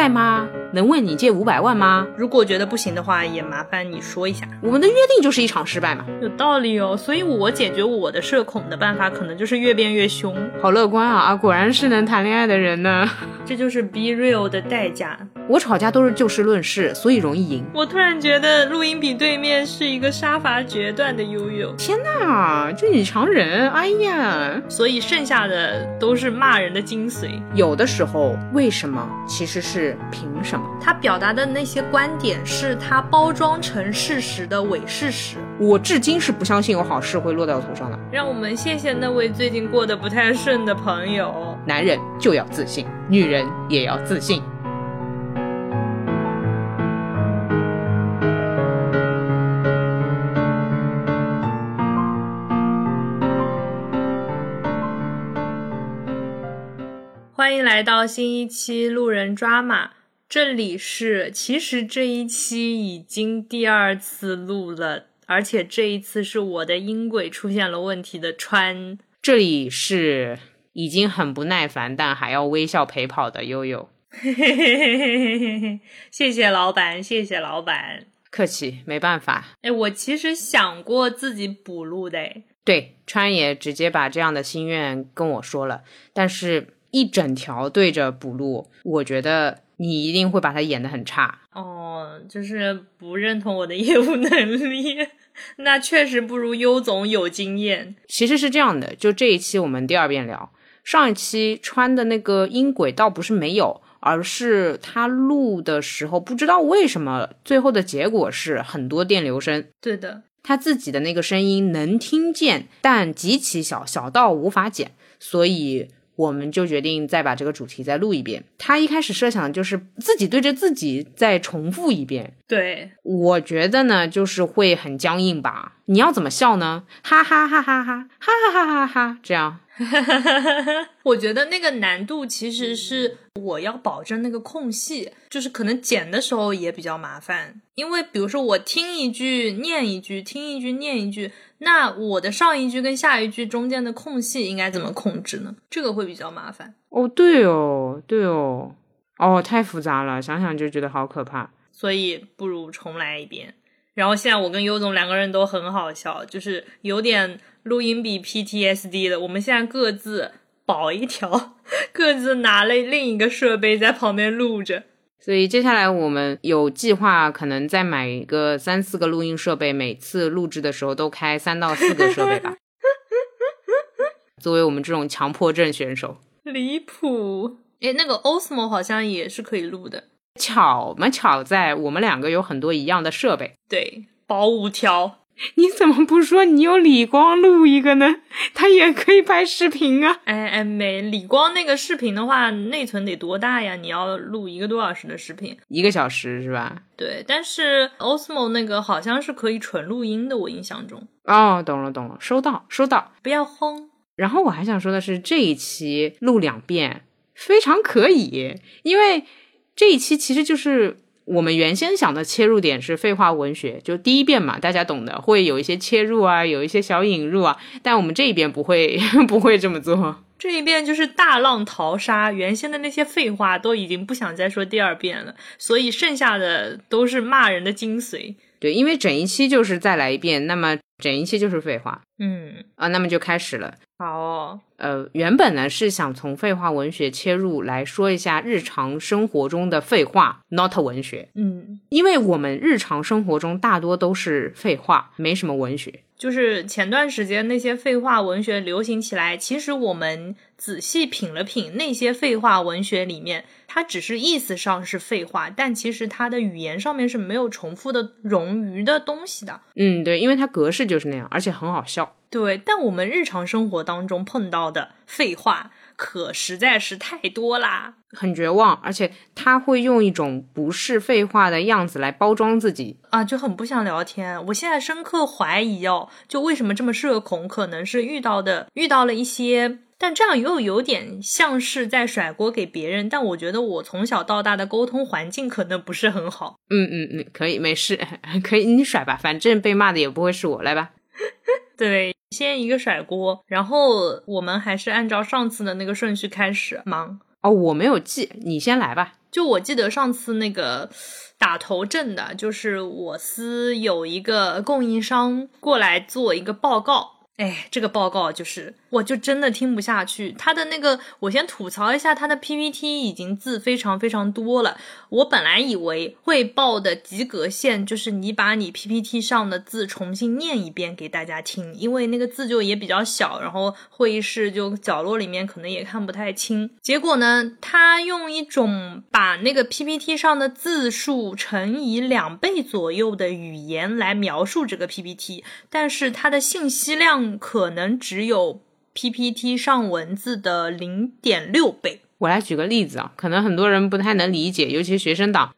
在吗？能问你借五百万吗？如果觉得不行的话，也麻烦你说一下。我们的约定就是一场失败嘛。有道理哦，所以我解决我的社恐的办法，可能就是越变越凶。好乐观啊啊！果然是能谈恋爱的人呢。这就是 be real 的代价。我吵架都是就事论事，所以容易赢。我突然觉得录音笔对面是一个杀伐决断的悠悠。天哪，这女强人！哎呀，所以剩下的都是骂人的精髓。有的时候，为什么其实是凭什么？他表达的那些观点是他包装成事实的伪事实。我至今是不相信有好事会落到我头上的。让我们谢谢那位最近过得不太顺的朋友。男人就要自信，女人也要自信。来到新一期路人抓马，这里是其实这一期已经第二次录了，而且这一次是我的音轨出现了问题的川。这里是已经很不耐烦，但还要微笑陪跑的悠悠。谢谢老板，谢谢老板，客气，没办法。哎，我其实想过自己补录的，对，川也直接把这样的心愿跟我说了，但是。一整条对着补录，我觉得你一定会把它演得很差哦，就是不认同我的业务能力，那确实不如优总有经验。其实是这样的，就这一期我们第二遍聊，上一期穿的那个音轨倒不是没有，而是他录的时候不知道为什么，最后的结果是很多电流声。对的，他自己的那个声音能听见，但极其小，小到无法剪，所以。我们就决定再把这个主题再录一遍。他一开始设想的就是自己对着自己再重复一遍。对，我觉得呢，就是会很僵硬吧。你要怎么笑呢？哈哈哈哈哈，哈哈哈哈哈，这样。我觉得那个难度其实是我要保证那个空隙，就是可能剪的时候也比较麻烦。因为比如说我听一句念一句，听一句念一句，那我的上一句跟下一句中间的空隙应该怎么控制呢？这个会比较麻烦。哦，对哦，对哦，哦，太复杂了，想想就觉得好可怕。所以不如重来一遍。然后现在我跟优总两个人都很好笑，就是有点。录音笔 PTSD 的，我们现在各自保一条，各自拿了另一个设备在旁边录着。所以接下来我们有计划，可能再买一个三四个录音设备，每次录制的时候都开三到四个设备吧。作为我们这种强迫症选手，离谱！哎，那个 Osmo 好像也是可以录的。巧嘛巧在，我们两个有很多一样的设备。对，保五条。你怎么不说你有李光录一个呢？他也可以拍视频啊！哎哎，没李光那个视频的话，内存得多大呀？你要录一个多小时的视频，一个小时是吧？对，但是 Osmo 那个好像是可以纯录音的，我印象中。哦，懂了懂了，收到收到，不要慌。然后我还想说的是，这一期录两遍非常可以，因为这一期其实就是。我们原先想的切入点是废话文学，就第一遍嘛，大家懂的，会有一些切入啊，有一些小引入啊。但我们这一遍不会，不会这么做。这一遍就是大浪淘沙，原先的那些废话都已经不想再说第二遍了，所以剩下的都是骂人的精髓。对，因为整一期就是再来一遍，那么整一期就是废话。嗯啊，那么就开始了。好，呃，原本呢是想从废话文学切入来说一下日常生活中的废话，not 文学。嗯，因为我们日常生活中大多都是废话，没什么文学。就是前段时间那些废话文学流行起来，其实我们仔细品了品，那些废话文学里面，它只是意思上是废话，但其实它的语言上面是没有重复的冗余的东西的。嗯，对，因为它格式就是那样，而且很好笑。对，但我们日常生活当中碰到的废话可实在是太多啦，很绝望，而且他会用一种不是废话的样子来包装自己啊，就很不想聊天。我现在深刻怀疑哦，就为什么这么社恐，可能是遇到的遇到了一些，但这样又有点像是在甩锅给别人。但我觉得我从小到大的沟通环境可能不是很好。嗯嗯嗯，可以，没事，可以你甩吧，反正被骂的也不会是我，来吧。对。先一个甩锅，然后我们还是按照上次的那个顺序开始忙哦。我没有记，你先来吧。就我记得上次那个打头阵的，就是我司有一个供应商过来做一个报告。哎，这个报告就是，我就真的听不下去。他的那个，我先吐槽一下，他的 PPT 已经字非常非常多了。我本来以为汇报的及格线就是你把你 PPT 上的字重新念一遍给大家听，因为那个字就也比较小，然后会议室就角落里面可能也看不太清。结果呢，他用一种把那个 PPT 上的字数乘以两倍左右的语言来描述这个 PPT，但是它的信息量。可能只有 PPT 上文字的零点六倍。我来举个例子啊，可能很多人不太能理解，尤其是学生党。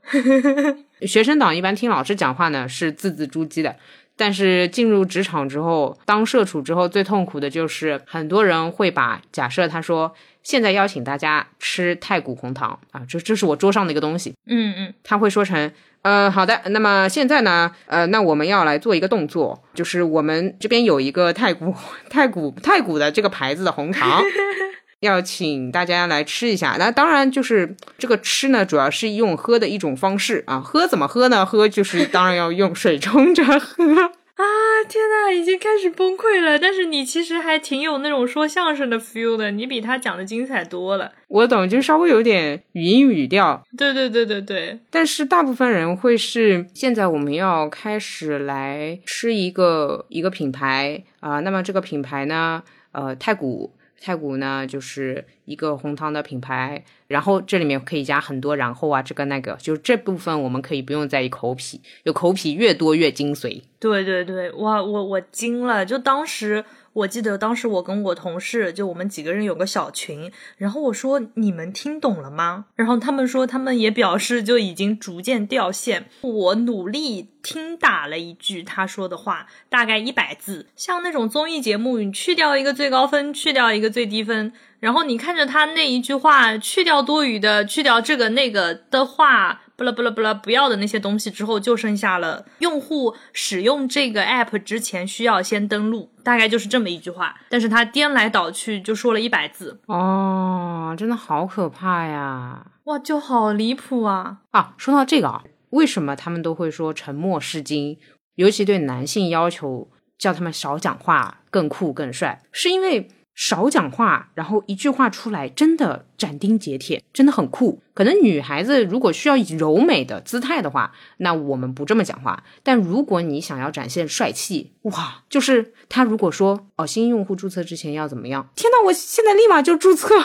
学生党一般听老师讲话呢是字字珠玑的，但是进入职场之后，当社畜之后，最痛苦的就是很多人会把假设他说现在邀请大家吃太古红糖啊，这这是我桌上的一个东西。嗯嗯，他会说成。呃，好的，那么现在呢，呃，那我们要来做一个动作，就是我们这边有一个太古太古太古的这个牌子的红糖，要请大家来吃一下。那当然就是这个吃呢，主要是用喝的一种方式啊，喝怎么喝呢？喝就是当然要用水冲着喝。啊天呐，已经开始崩溃了！但是你其实还挺有那种说相声的 feel 的，你比他讲的精彩多了。我懂，就稍微有点语音语调。对对对对对。但是大部分人会是，现在我们要开始来吃一个一个品牌啊，那么这个品牌呢，呃，太古。太古呢，就是一个红汤的品牌，然后这里面可以加很多然后啊，这个那个，就这部分我们可以不用在意口癖，有口癖越多越精髓。对对对，哇，我我惊了，就当时。我记得当时我跟我同事，就我们几个人有个小群，然后我说你们听懂了吗？然后他们说他们也表示就已经逐渐掉线。我努力听打了一句他说的话，大概一百字，像那种综艺节目，你去掉一个最高分，去掉一个最低分，然后你看着他那一句话，去掉多余的，去掉这个那个的话。不啦不啦不啦，不要的那些东西之后，就剩下了用户使用这个 app 之前需要先登录，大概就是这么一句话。但是他颠来倒去就说了一百字，哦，真的好可怕呀！哇，就好离谱啊！啊，说到这个啊，为什么他们都会说沉默是金？尤其对男性要求叫他们少讲话，更酷更帅，是因为。少讲话，然后一句话出来，真的斩钉截铁，真的很酷。可能女孩子如果需要柔美的姿态的话，那我们不这么讲话。但如果你想要展现帅气，哇，就是他如果说哦，新用户注册之前要怎么样？天呐，我现在立马就注册，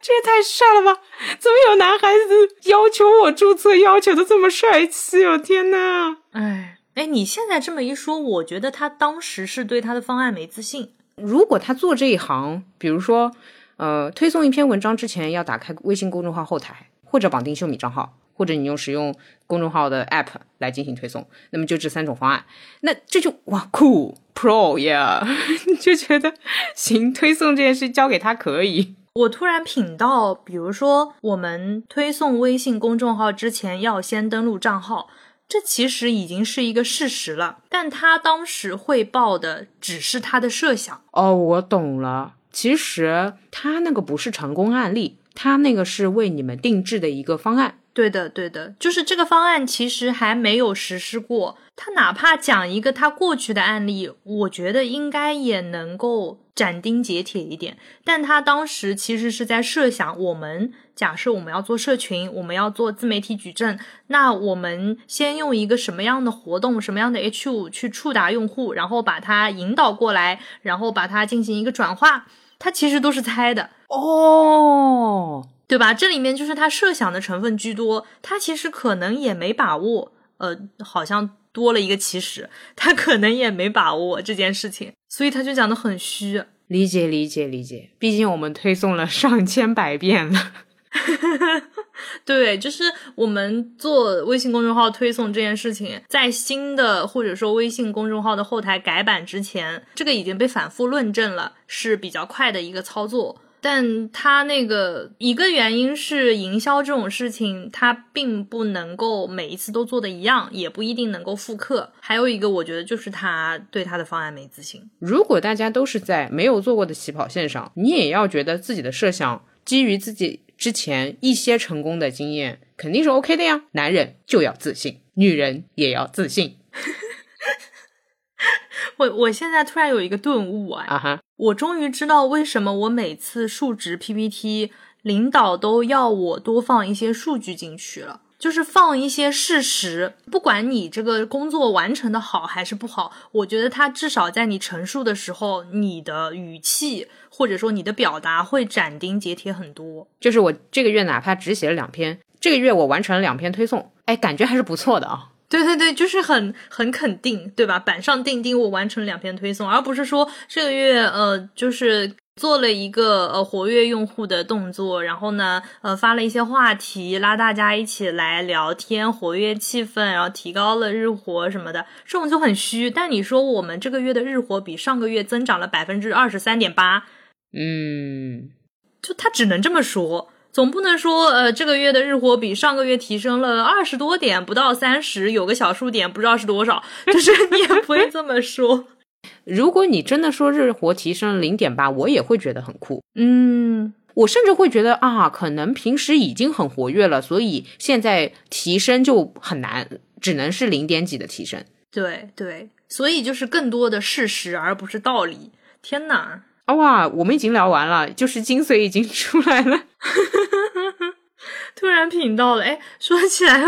这也太帅了吧！怎么有男孩子要求我注册，要求的这么帅气哦？天呐，哎哎，你现在这么一说，我觉得他当时是对他的方案没自信。如果他做这一行，比如说，呃，推送一篇文章之前要打开微信公众号后台，或者绑定秀米账号，或者你用使用公众号的 app 来进行推送，那么就这三种方案，那这就哇酷 pro 呀，就觉得行，推送这件事交给他可以。我突然品到，比如说我们推送微信公众号之前要先登录账号。这其实已经是一个事实了，但他当时汇报的只是他的设想。哦，我懂了，其实他那个不是成功案例，他那个是为你们定制的一个方案。对的，对的，就是这个方案其实还没有实施过。他哪怕讲一个他过去的案例，我觉得应该也能够斩钉截铁一点。但他当时其实是在设想，我们假设我们要做社群，我们要做自媒体矩阵，那我们先用一个什么样的活动，什么样的 H 五去触达用户，然后把它引导过来，然后把它进行一个转化，他其实都是猜的哦。对吧？这里面就是他设想的成分居多，他其实可能也没把握，呃，好像多了一个起始，他可能也没把握这件事情，所以他就讲的很虚。理解，理解，理解。毕竟我们推送了上千百遍了。对，就是我们做微信公众号推送这件事情，在新的或者说微信公众号的后台改版之前，这个已经被反复论证了，是比较快的一个操作。但他那个一个原因是营销这种事情，它并不能够每一次都做的一样，也不一定能够复刻。还有一个，我觉得就是他对他的方案没自信。如果大家都是在没有做过的起跑线上，你也要觉得自己的设想基于自己。之前一些成功的经验，肯定是 OK 的呀。男人就要自信，女人也要自信。我我现在突然有一个顿悟啊！啊哈，我终于知道为什么我每次述职 PPT，领导都要我多放一些数据进去了。就是放一些事实，不管你这个工作完成的好还是不好，我觉得他至少在你陈述的时候，你的语气或者说你的表达会斩钉截铁很多。就是我这个月哪怕只写了两篇，这个月我完成了两篇推送，哎，感觉还是不错的啊。对对对，就是很很肯定，对吧？板上钉钉，我完成了两篇推送，而不是说这个月呃，就是。做了一个呃活跃用户的动作，然后呢，呃发了一些话题，拉大家一起来聊天，活跃气氛，然后提高了日活什么的，这种就很虚。但你说我们这个月的日活比上个月增长了百分之二十三点八，嗯，就他只能这么说，总不能说呃这个月的日活比上个月提升了二十多点，不到三十，有个小数点不知道是多少，就是 你也不会这么说。如果你真的说日活提升零点八，我也会觉得很酷。嗯，我甚至会觉得啊，可能平时已经很活跃了，所以现在提升就很难，只能是零点几的提升。对对，所以就是更多的事实，而不是道理。天哪！啊哇，我们已经聊完了，就是精髓已经 出来了。突然品到了，哎，说起来，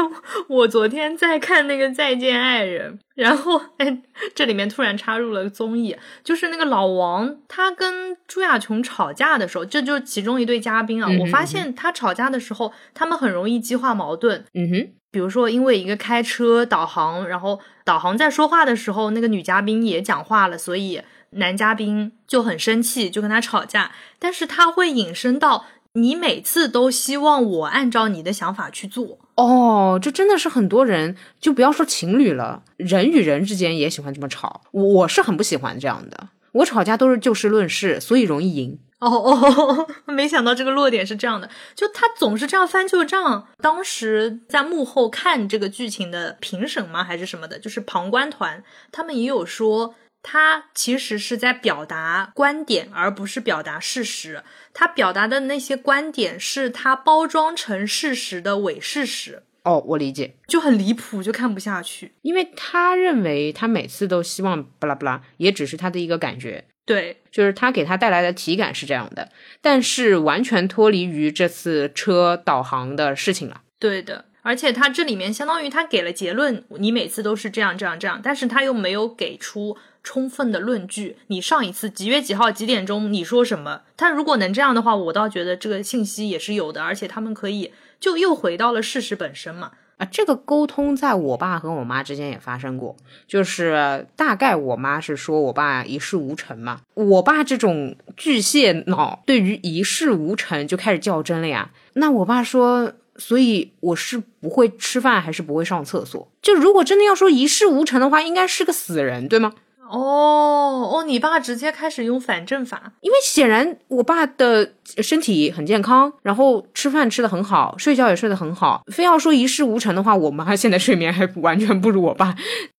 我昨天在看那个《再见爱人》，然后，哎，这里面突然插入了综艺，就是那个老王，他跟朱亚琼吵架的时候，这就是其中一对嘉宾啊。我发现他吵架的时候，他们很容易激化矛盾。嗯哼，比如说，因为一个开车导航，然后导航在说话的时候，那个女嘉宾也讲话了，所以男嘉宾就很生气，就跟他吵架。但是他会引申到。你每次都希望我按照你的想法去做哦，这真的是很多人，就不要说情侣了，人与人之间也喜欢这么吵。我是很不喜欢这样的，我吵架都是就事论事，所以容易赢。哦哦，没想到这个落点是这样的，就他总是这样翻旧账。当时在幕后看这个剧情的评审吗，还是什么的，就是旁观团，他们也有说。他其实是在表达观点，而不是表达事实。他表达的那些观点是他包装成事实的伪事实。哦，我理解，就很离谱，就看不下去。因为他认为他每次都希望巴拉巴拉，也只是他的一个感觉。对，就是他给他带来的体感是这样的，但是完全脱离于这次车导航的事情了。对的。而且他这里面相当于他给了结论，你每次都是这样这样这样，但是他又没有给出充分的论据。你上一次几月几号几点钟你说什么？他如果能这样的话，我倒觉得这个信息也是有的，而且他们可以就又回到了事实本身嘛。啊，这个沟通在我爸和我妈之间也发生过，就是大概我妈是说我爸一事无成嘛，我爸这种巨蟹脑对于一事无成就开始较真了呀。那我爸说。所以我是不会吃饭，还是不会上厕所？就如果真的要说一事无成的话，应该是个死人，对吗？哦哦，你爸直接开始用反证法，因为显然我爸的身体很健康，然后吃饭吃的很好，睡觉也睡得很好。非要说一事无成的话，我妈现在睡眠还完全不如我爸。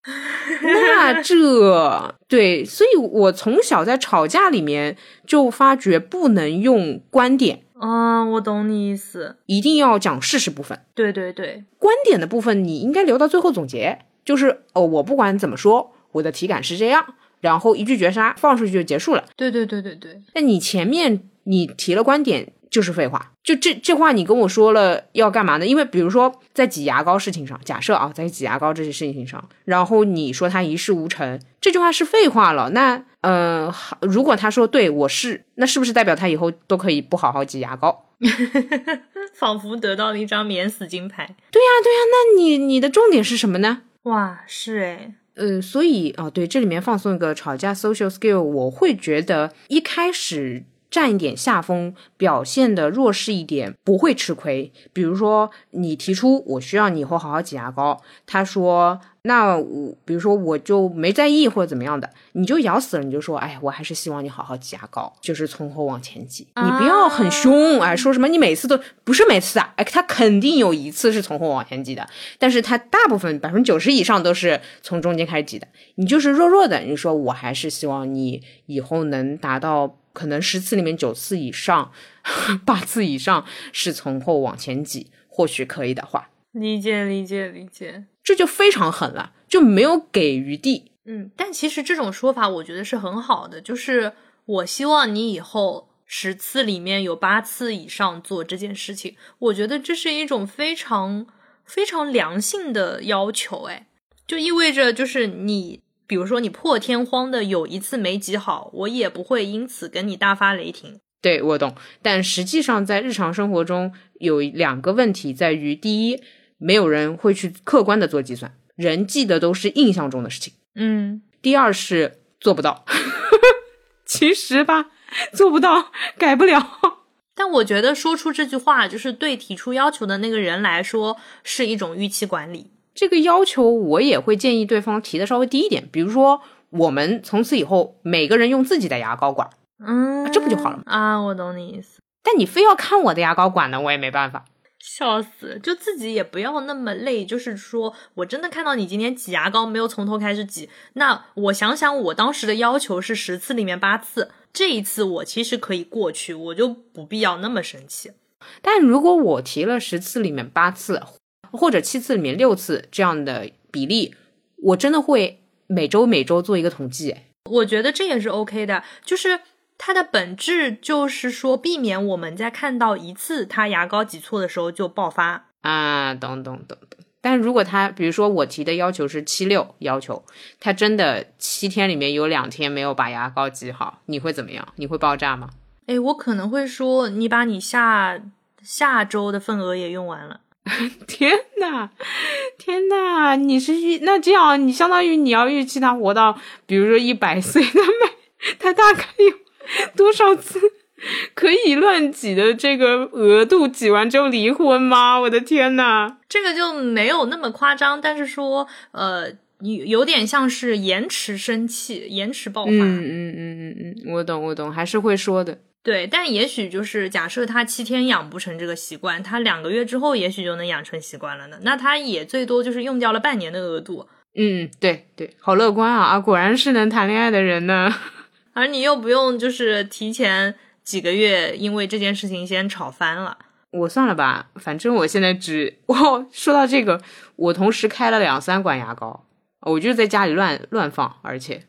那这对，所以我从小在吵架里面就发觉不能用观点。嗯，我懂你意思，一定要讲事实部分。对对对，观点的部分你应该留到最后总结。就是哦，我不管怎么说，我的体感是这样，然后一句绝杀放出去就结束了。对对对对对。那你前面你提了观点就是废话，就这这话你跟我说了要干嘛呢？因为比如说在挤牙膏事情上，假设啊，在挤牙膏这些事情上，然后你说他一事无成，这句话是废话了。那嗯，如果他说对我是，那是不是代表他以后都可以不好好挤牙膏？仿佛得到了一张免死金牌。对呀，对呀，那你你的重点是什么呢？哇，是诶。呃，所以啊，对，这里面放松一个吵架 social skill，我会觉得一开始占一点下风，表现的弱势一点，不会吃亏。比如说，你提出我需要你以后好好挤牙膏，他说。那我比如说我就没在意或者怎么样的，你就咬死了，你就说，哎，我还是希望你好好挤牙膏，就是从后往前挤，你不要很凶，哎，说什么你每次都不是每次啊，哎，他肯定有一次是从后往前挤的，但是他大部分百分之九十以上都是从中间开始挤的，你就是弱弱的，你说我还是希望你以后能达到可能十次里面九次以上，八次以上是从后往前挤，或许可以的话，理解理解理解。这就非常狠了，就没有给余地。嗯，但其实这种说法我觉得是很好的，就是我希望你以后十次里面有八次以上做这件事情，我觉得这是一种非常非常良性的要求。哎，就意味着就是你，比如说你破天荒的有一次没挤好，我也不会因此跟你大发雷霆。对我懂，但实际上在日常生活中有两个问题在于，第一。没有人会去客观的做计算，人记得都是印象中的事情。嗯，第二是做不到，其实吧，做不到，改不了。但我觉得说出这句话，就是对提出要求的那个人来说，是一种预期管理。这个要求我也会建议对方提的稍微低一点，比如说，我们从此以后每个人用自己的牙膏管，嗯，这不就好了吗？啊，我懂你意思。但你非要看我的牙膏管呢，我也没办法。笑死！就自己也不要那么累。就是说我真的看到你今天挤牙膏没有从头开始挤，那我想想，我当时的要求是十次里面八次，这一次我其实可以过去，我就不必要那么生气。但如果我提了十次里面八次，或者七次里面六次这样的比例，我真的会每周每周做一个统计。我觉得这也是 OK 的，就是。它的本质就是说，避免我们在看到一次他牙膏挤错的时候就爆发啊，懂懂懂懂。但如果他，比如说我提的要求是七六要求，他真的七天里面有两天没有把牙膏挤好，你会怎么样？你会爆炸吗？哎，我可能会说，你把你下下周的份额也用完了。天呐，天呐，你是预那这样，你相当于你要预期他活到，比如说一百岁，他每他大概有。多少次可以乱挤的这个额度，挤完之后离婚吗？我的天呐，这个就没有那么夸张，但是说，呃，有有点像是延迟生气、延迟爆发。嗯嗯嗯嗯嗯，我懂我懂，还是会说的。对，但也许就是假设他七天养不成这个习惯，他两个月之后也许就能养成习惯了呢。那他也最多就是用掉了半年的额度。嗯，对对，好乐观啊啊，果然是能谈恋爱的人呢。而你又不用就是提前几个月，因为这件事情先吵翻了。我算了吧，反正我现在只哦，说到这个，我同时开了两三管牙膏，我就在家里乱乱放，而且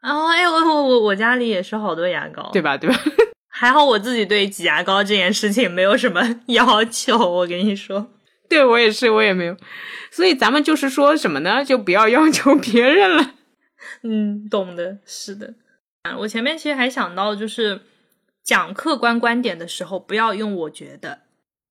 啊，哎，我我我我家里也是好多牙膏，对吧？对吧？还好我自己对挤牙膏这件事情没有什么 要求，我跟你说，对我也是，我也没有，所以咱们就是说什么呢？就不要要求别人了。嗯，懂的，是的。我前面其实还想到，就是讲客观观点的时候，不要用我觉得，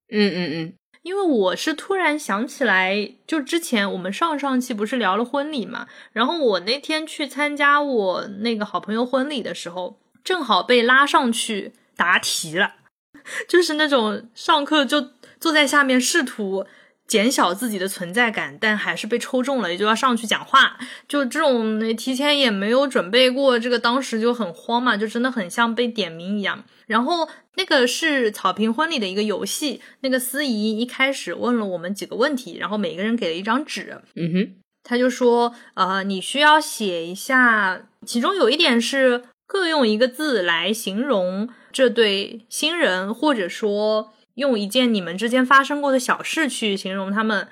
嗯嗯嗯，因为我是突然想起来，就之前我们上上期不是聊了婚礼嘛，然后我那天去参加我那个好朋友婚礼的时候，正好被拉上去答题了，就是那种上课就坐在下面试图。减小自己的存在感，但还是被抽中了，也就要上去讲话。就这种提前也没有准备过，这个当时就很慌嘛，就真的很像被点名一样。然后那个是草坪婚礼的一个游戏，那个司仪一开始问了我们几个问题，然后每个人给了一张纸，嗯哼，他就说，呃，你需要写一下，其中有一点是各用一个字来形容这对新人，或者说。用一件你们之间发生过的小事去形容他们，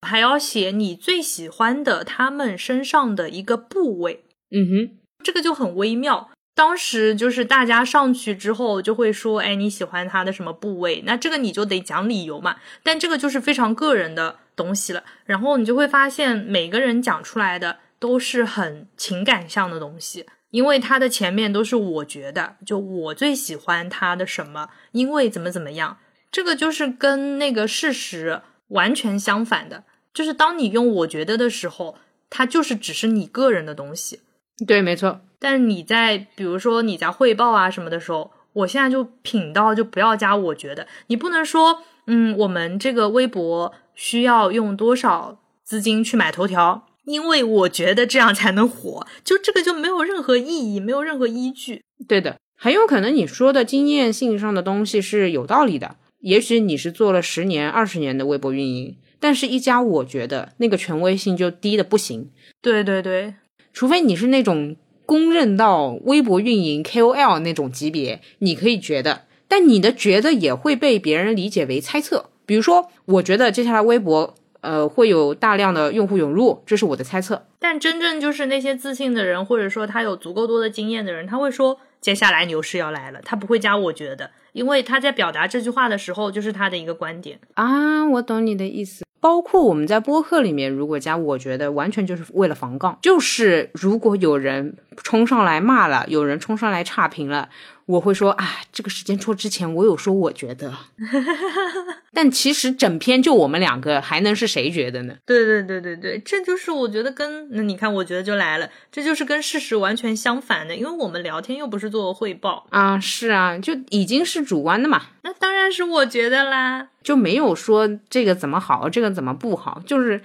还要写你最喜欢的他们身上的一个部位。嗯哼，这个就很微妙。当时就是大家上去之后就会说：“哎，你喜欢他的什么部位？”那这个你就得讲理由嘛。但这个就是非常个人的东西了。然后你就会发现，每个人讲出来的都是很情感向的东西，因为他的前面都是我觉得，就我最喜欢他的什么，因为怎么怎么样。这个就是跟那个事实完全相反的，就是当你用“我觉得”的时候，它就是只是你个人的东西。对，没错。但是你在比如说你在汇报啊什么的时候，我现在就品到就不要加“我觉得”，你不能说“嗯，我们这个微博需要用多少资金去买头条”，因为我觉得这样才能火，就这个就没有任何意义，没有任何依据。对的，很有可能你说的经验性上的东西是有道理的。也许你是做了十年、二十年的微博运营，但是一家我觉得那个权威性就低的不行。对对对，除非你是那种公认到微博运营 KOL 那种级别，你可以觉得，但你的觉得也会被别人理解为猜测。比如说，我觉得接下来微博。呃，会有大量的用户涌入，这是我的猜测。但真正就是那些自信的人，或者说他有足够多的经验的人，他会说接下来牛市要来了，他不会加我觉得，因为他在表达这句话的时候就是他的一个观点啊。我懂你的意思。包括我们在播客里面，如果加我觉得，完全就是为了防杠，就是如果有人冲上来骂了，有人冲上来差评了。我会说啊，这个时间戳之前我有说我觉得，但其实整篇就我们两个，还能是谁觉得呢？对对对对对，这就是我觉得跟那你看，我觉得就来了，这就是跟事实完全相反的，因为我们聊天又不是做汇报。啊，是啊，就已经是主观的嘛，那当然是我觉得啦，就没有说这个怎么好，这个怎么不好，就是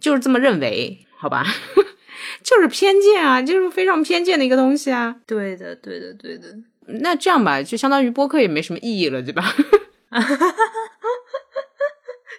就是这么认为，好吧，就是偏见啊，就是非常偏见的一个东西啊，对的对的对的。那这样吧，就相当于播客也没什么意义了，对吧？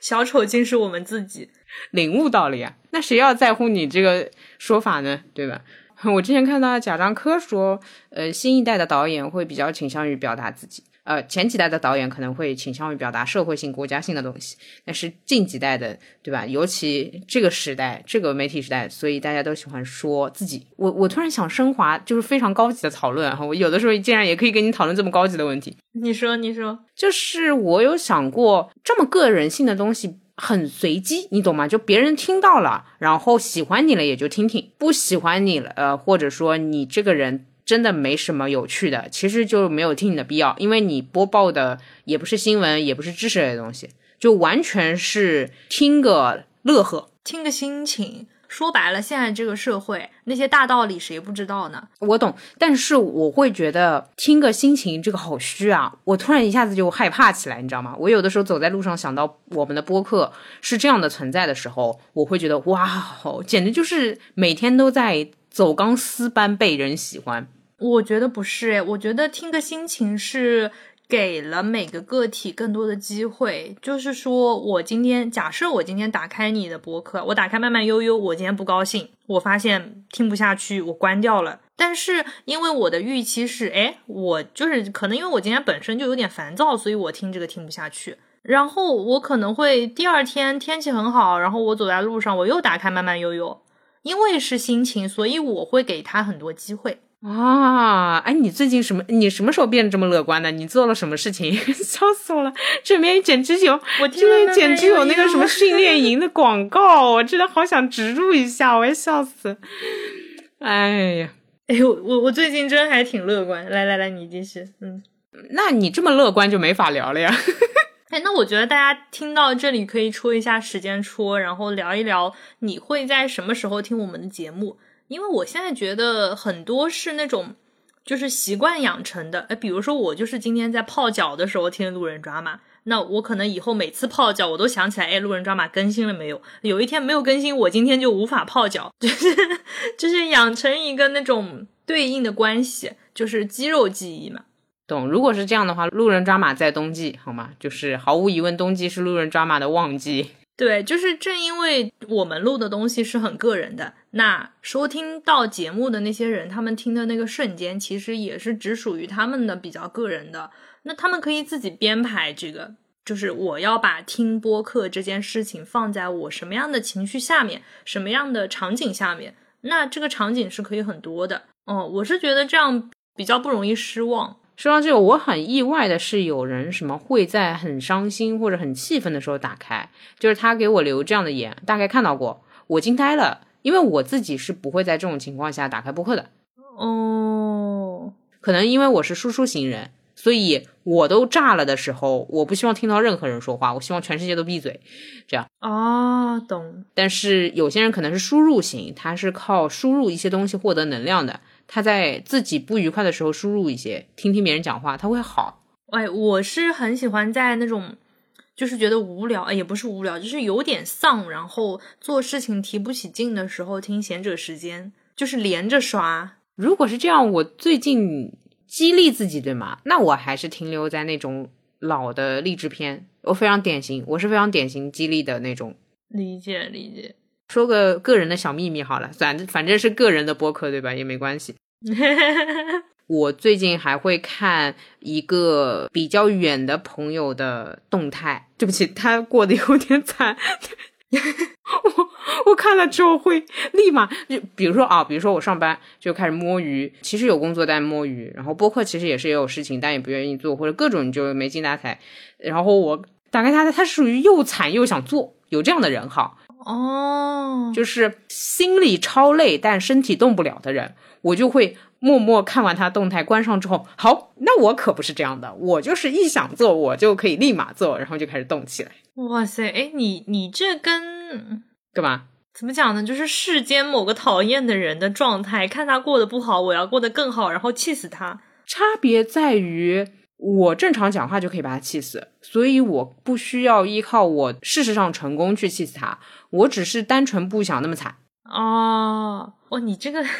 小丑竟是我们自己 领悟到了呀，那谁要在乎你这个说法呢？对吧？我之前看到贾樟柯说，呃，新一代的导演会比较倾向于表达自己。呃，前几代的导演可能会倾向于表达社会性、国家性的东西，但是近几代的，对吧？尤其这个时代，这个媒体时代，所以大家都喜欢说自己。我我突然想升华，就是非常高级的讨论哈。我有的时候竟然也可以跟你讨论这么高级的问题。你说，你说，就是我有想过，这么个人性的东西很随机，你懂吗？就别人听到了，然后喜欢你了也就听听，不喜欢你了，呃，或者说你这个人。真的没什么有趣的，其实就没有听你的必要，因为你播报的也不是新闻，也不是知识类的东西，就完全是听个乐呵，听个心情。说白了，现在这个社会那些大道理谁不知道呢？我懂，但是我会觉得听个心情这个好虚啊！我突然一下子就害怕起来，你知道吗？我有的时候走在路上想到我们的播客是这样的存在的时候，我会觉得哇，简直就是每天都在。走钢丝般被人喜欢，我觉得不是诶，我觉得听个心情是给了每个个体更多的机会。就是说我今天假设我今天打开你的博客，我打开慢慢悠悠，我今天不高兴，我发现听不下去，我关掉了。但是因为我的预期是，哎，我就是可能因为我今天本身就有点烦躁，所以我听这个听不下去。然后我可能会第二天天气很好，然后我走在路上，我又打开慢慢悠悠。因为是心情，所以我会给他很多机会啊！哎，你最近什么？你什么时候变得这么乐观的？你做了什么事情？笑死我了！这边简直有，我这边简直有那个什么训练营的广告，我真的好想植入一下，我要笑死！哎呀，哎呦，我我最近真还挺乐观。来来来，你继续。嗯，那你这么乐观就没法聊了呀。哎，那我觉得大家听到这里可以戳一下时间戳，然后聊一聊你会在什么时候听我们的节目？因为我现在觉得很多是那种就是习惯养成的。哎，比如说我就是今天在泡脚的时候听路人抓马，那我可能以后每次泡脚我都想起来，哎，路人抓马更新了没有？有一天没有更新，我今天就无法泡脚，就是就是养成一个那种对应的关系，就是肌肉记忆嘛。懂，如果是这样的话，路人抓马在冬季，好吗？就是毫无疑问，冬季是路人抓马的旺季。对，就是正因为我们录的东西是很个人的，那收听到节目的那些人，他们听的那个瞬间，其实也是只属于他们的比较个人的。那他们可以自己编排这个，就是我要把听播客这件事情放在我什么样的情绪下面，什么样的场景下面，那这个场景是可以很多的。哦，我是觉得这样比较不容易失望。说到这个，我很意外的是，有人什么会在很伤心或者很气愤的时候打开，就是他给我留这样的言，大概看到过，我惊呆了，因为我自己是不会在这种情况下打开播客的。哦，可能因为我是输出型人，所以我都炸了的时候，我不希望听到任何人说话，我希望全世界都闭嘴，这样。哦，懂。但是有些人可能是输入型，他是靠输入一些东西获得能量的。他在自己不愉快的时候输入一些，听听别人讲话，他会好。哎，我是很喜欢在那种就是觉得无聊，哎，也不是无聊，就是有点丧，然后做事情提不起劲的时候听贤者时间，就是连着刷。如果是这样，我最近激励自己，对吗？那我还是停留在那种老的励志片。我非常典型，我是非常典型激励的那种。理解理解。说个个人的小秘密好了，反正反正是个人的播客，对吧？也没关系。我最近还会看一个比较远的朋友的动态。对不起，他过得有点惨。我我看了之后会立马就，比如说啊，比如说我上班就开始摸鱼，其实有工作但摸鱼，然后播客其实也是也有事情，但也不愿意做，或者各种就没精打采。然后我打开他的，他属于又惨又想做，有这样的人哈。哦，就是心里超累但身体动不了的人，我就会。默默看完他动态，关上之后，好，那我可不是这样的，我就是一想做，我就可以立马做，然后就开始动起来。哇塞，哎，你你这跟干嘛？怎么讲呢？就是世间某个讨厌的人的状态，看他过得不好，我要过得更好，然后气死他。差别在于，我正常讲话就可以把他气死，所以我不需要依靠我事实上成功去气死他，我只是单纯不想那么惨。哦，哦，你这个。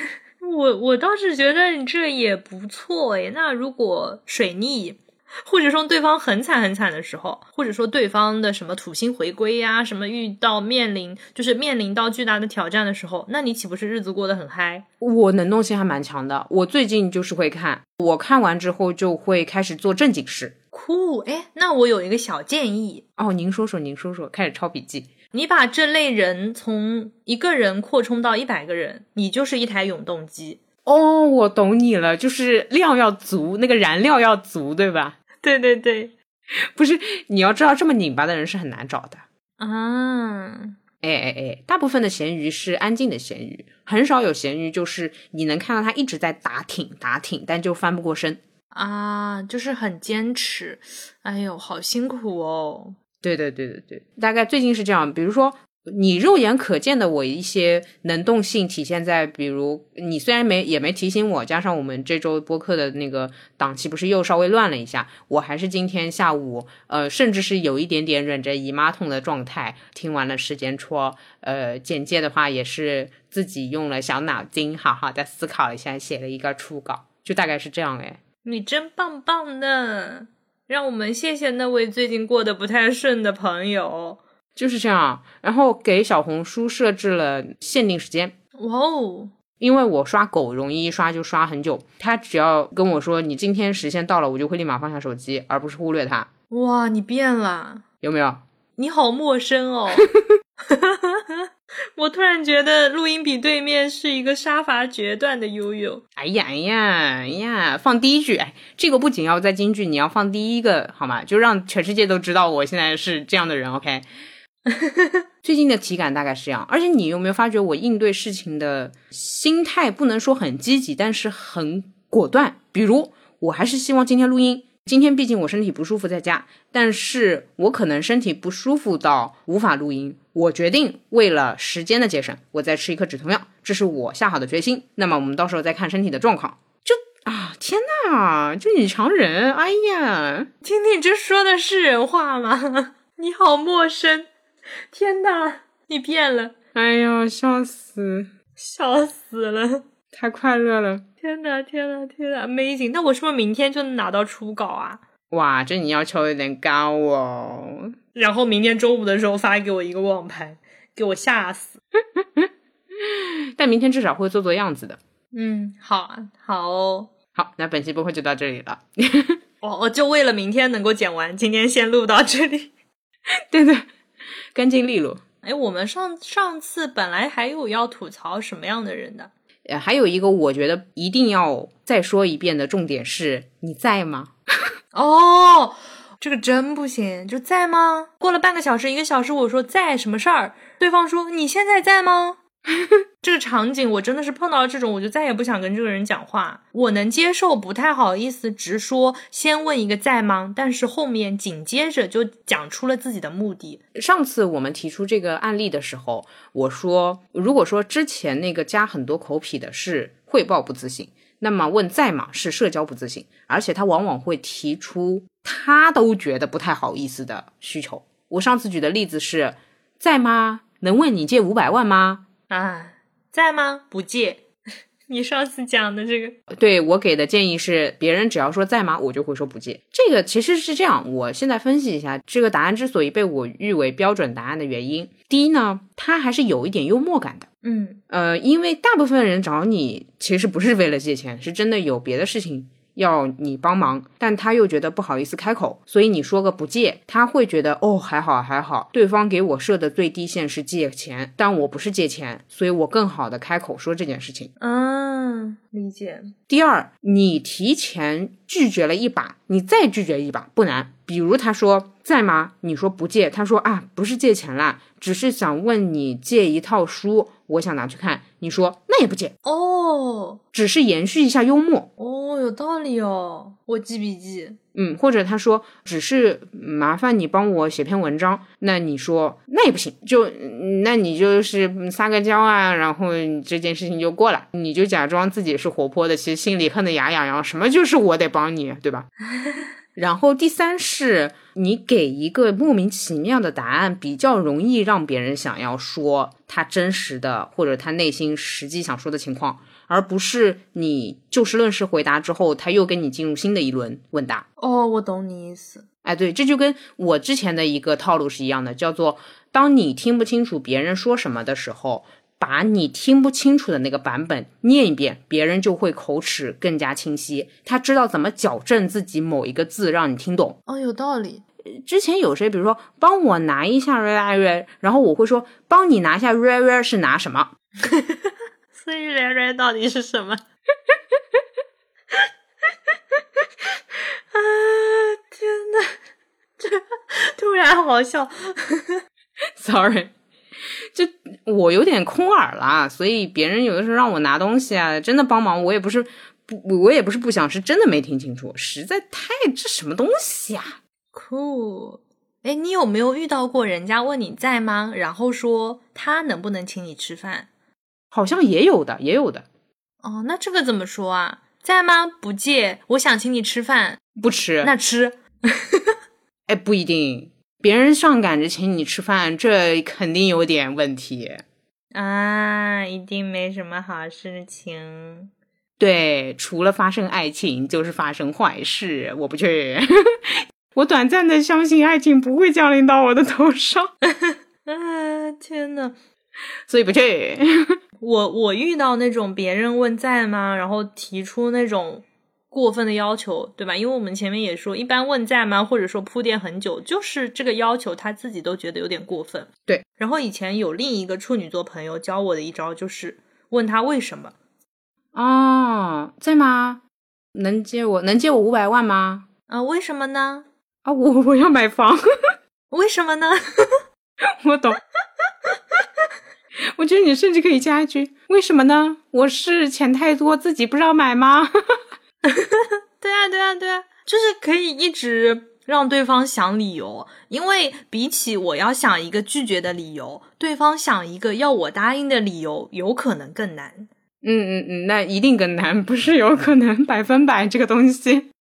我我倒是觉得你这也不错诶。那如果水逆，或者说对方很惨很惨的时候，或者说对方的什么土星回归呀，什么遇到面临就是面临到巨大的挑战的时候，那你岂不是日子过得很嗨？我能动性还蛮强的。我最近就是会看，我看完之后就会开始做正经事。酷哎，那我有一个小建议哦，您说说，您说说，开始抄笔记。你把这类人从一个人扩充到一百个人，你就是一台永动机哦。我懂你了，就是量要足，那个燃料要足，对吧？对对对，不是你要知道，这么拧巴的人是很难找的啊。哎哎哎，大部分的咸鱼是安静的咸鱼，很少有咸鱼就是你能看到他一直在打挺打挺，但就翻不过身啊，就是很坚持。哎呦，好辛苦哦。对对对对对，大概最近是这样。比如说，你肉眼可见的我一些能动性体现在，比如你虽然没也没提醒我，加上我们这周播客的那个档期不是又稍微乱了一下，我还是今天下午，呃，甚至是有一点点忍着姨妈痛的状态，听完了时间戳，呃，简介的话也是自己用了小脑筋，好好的思考一下，写了一个初稿，就大概是这样哎。你真棒棒的。让我们谢谢那位最近过得不太顺的朋友，就是这样。然后给小红书设置了限定时间，哇哦！因为我刷狗容易一刷就刷很久，他只要跟我说你今天时限到了，我就会立马放下手机，而不是忽略他。哇，你变了，有没有？你好陌生哦。我突然觉得录音笔对面是一个杀伐决断的悠悠。哎呀哎呀哎呀，放第一句，哎，这个不仅要在京剧，你要放第一个好吗？就让全世界都知道我现在是这样的人。OK，最近的体感大概是这样。而且你有没有发觉我应对事情的心态不能说很积极，但是很果断。比如，我还是希望今天录音。今天毕竟我身体不舒服在家，但是我可能身体不舒服到无法录音。我决定为了时间的节省，我再吃一颗止痛药，这是我下好的决心。那么我们到时候再看身体的状况。就啊，天呐，就女强人，哎呀，听听这说的是人话吗？你好陌生，天呐，你变了，哎呀，笑死，笑死了，太快乐了。天呐，天呐，天呐，Amazing！那我是不是明天就能拿到初稿啊？哇，这你要求有点高哦。然后明天中午的时候发给我一个网盘，给我吓死。但明天至少会做做样子的。嗯，好啊，好，哦，好，那本期播客就到这里了。我我就为了明天能够剪完，今天先录到这里。对对，干净利落。哎，我们上上次本来还有要吐槽什么样的人的？呃，还有一个我觉得一定要再说一遍的重点是，你在吗？哦，这个真不行，就在吗？过了半个小时、一个小时，我说在什么事儿？对方说你现在在吗？这个场景我真的是碰到了这种，我就再也不想跟这个人讲话。我能接受，不太好意思直说，先问一个在吗？但是后面紧接着就讲出了自己的目的。上次我们提出这个案例的时候，我说，如果说之前那个加很多口癖的是。汇报不自信。那么问在吗是社交不自信，而且他往往会提出他都觉得不太好意思的需求。我上次举的例子是，在吗？能问你借五百万吗？啊，在吗？不借。你上次讲的这个，对我给的建议是，别人只要说在吗，我就会说不借。这个其实是这样，我现在分析一下这个答案之所以被我誉为标准答案的原因。第一呢，它还是有一点幽默感的。嗯，呃，因为大部分人找你其实不是为了借钱，是真的有别的事情。要你帮忙，但他又觉得不好意思开口，所以你说个不借，他会觉得哦还好还好，对方给我设的最低限是借钱，但我不是借钱，所以我更好的开口说这件事情。嗯，理解。第二，你提前拒绝了一把，你再拒绝一把不难。比如他说在吗？你说不借，他说啊不是借钱啦，只是想问你借一套书，我想拿去看。你说那也不借哦，只是延续一下幽默哦，有道理哦，我记笔记。嗯，或者他说只是麻烦你帮我写篇文章，那你说那也不行，就那你就是撒个娇啊，然后这件事情就过了，你就假装自己是活泼的，其实心里恨得牙痒痒，什么就是我得帮你，对吧？然后第三是你给一个莫名其妙的答案，比较容易让别人想要说他真实的或者他内心实际想说的情况，而不是你就事论事回答之后，他又跟你进入新的一轮问答。哦，我懂你意思。哎，对，这就跟我之前的一个套路是一样的，叫做当你听不清楚别人说什么的时候。把你听不清楚的那个版本念一遍，别人就会口齿更加清晰。他知道怎么矫正自己某一个字，让你听懂。哦，有道理。之前有谁，比如说帮我拿一下 re，然后我会说帮你拿下 re 是拿什么？所以 re 到底是什么？啊！天呐，这 突然好笑。Sorry。就我有点空耳啦，所以别人有的时候让我拿东西啊，真的帮忙，我也不是不，我也不是不想，是真的没听清楚，实在太这什么东西啊？Cool，哎，你有没有遇到过人家问你在吗？然后说他能不能请你吃饭？好像也有的，也有的。哦，那这个怎么说啊？在吗？不借，我想请你吃饭，不吃，那吃。哎，不一定。别人上赶着请你吃饭，这肯定有点问题啊！一定没什么好事情。对，除了发生爱情，就是发生坏事。我不去，我短暂的相信爱情不会降临到我的头上。啊，天呐，所以不去。我我遇到那种别人问在吗，然后提出那种。过分的要求，对吧？因为我们前面也说，一般问在吗，或者说铺垫很久，就是这个要求他自己都觉得有点过分。对。然后以前有另一个处女座朋友教我的一招，就是问他为什么。哦，在吗？能借我能借我五百万吗？啊，为什么呢？啊，我我要买房。为什么呢？我懂。我觉得你甚至可以加一句：为什么呢？我是钱太多，自己不知道买吗？对啊，对啊，对啊，就是可以一直让对方想理由，因为比起我要想一个拒绝的理由，对方想一个要我答应的理由，有可能更难。嗯嗯嗯，那一定更难，不是有可能百分百这个东西，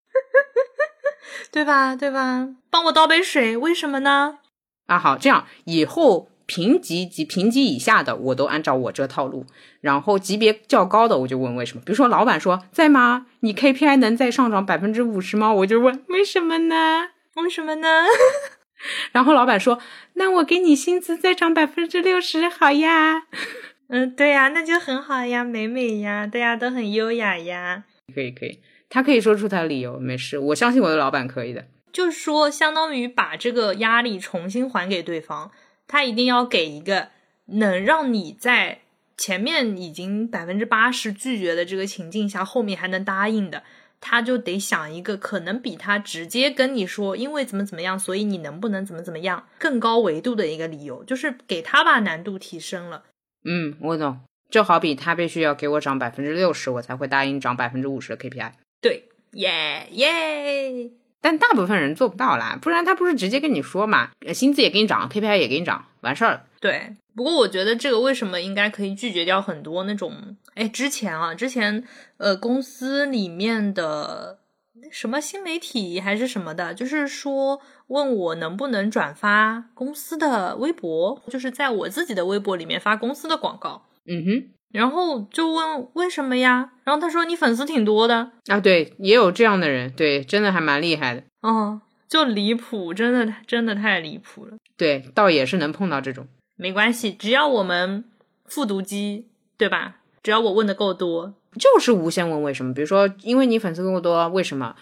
对吧？对吧？帮我倒杯水，为什么呢？啊，好，这样以后。评级及评级以下的，我都按照我这套路。然后级别较高的，我就问为什么。比如说，老板说在吗？你 KPI 能再上涨百分之五十吗？我就问为什么呢？为什么呢？然后老板说，那我给你薪资再涨百分之六十，好呀。嗯，对呀，那就很好呀，美美呀，大家都很优雅呀。可以可以，他可以说出他的理由，没事，我相信我的老板可以的。就是说，相当于把这个压力重新还给对方。他一定要给一个能让你在前面已经百分之八十拒绝的这个情境下，后面还能答应的，他就得想一个可能比他直接跟你说，因为怎么怎么样，所以你能不能怎么怎么样更高维度的一个理由，就是给他把难度提升了。嗯，我懂。就好比他必须要给我涨百分之六十，我才会答应涨百分之五十的 KPI。对，耶耶。但大部分人做不到啦，不然他不是直接跟你说嘛，薪资也给你涨，KPI 也给你涨，完事儿了。对，不过我觉得这个为什么应该可以拒绝掉很多那种，哎，之前啊，之前呃公司里面的什么新媒体还是什么的，就是说问我能不能转发公司的微博，就是在我自己的微博里面发公司的广告。嗯哼，然后就问为什么呀？然后他说你粉丝挺多的啊，对，也有这样的人，对，真的还蛮厉害的。哦，就离谱，真的真的太离谱了。对，倒也是能碰到这种。没关系，只要我们复读机，对吧？只要我问的够多，就是无限问为什么。比如说，因为你粉丝够多，为什么？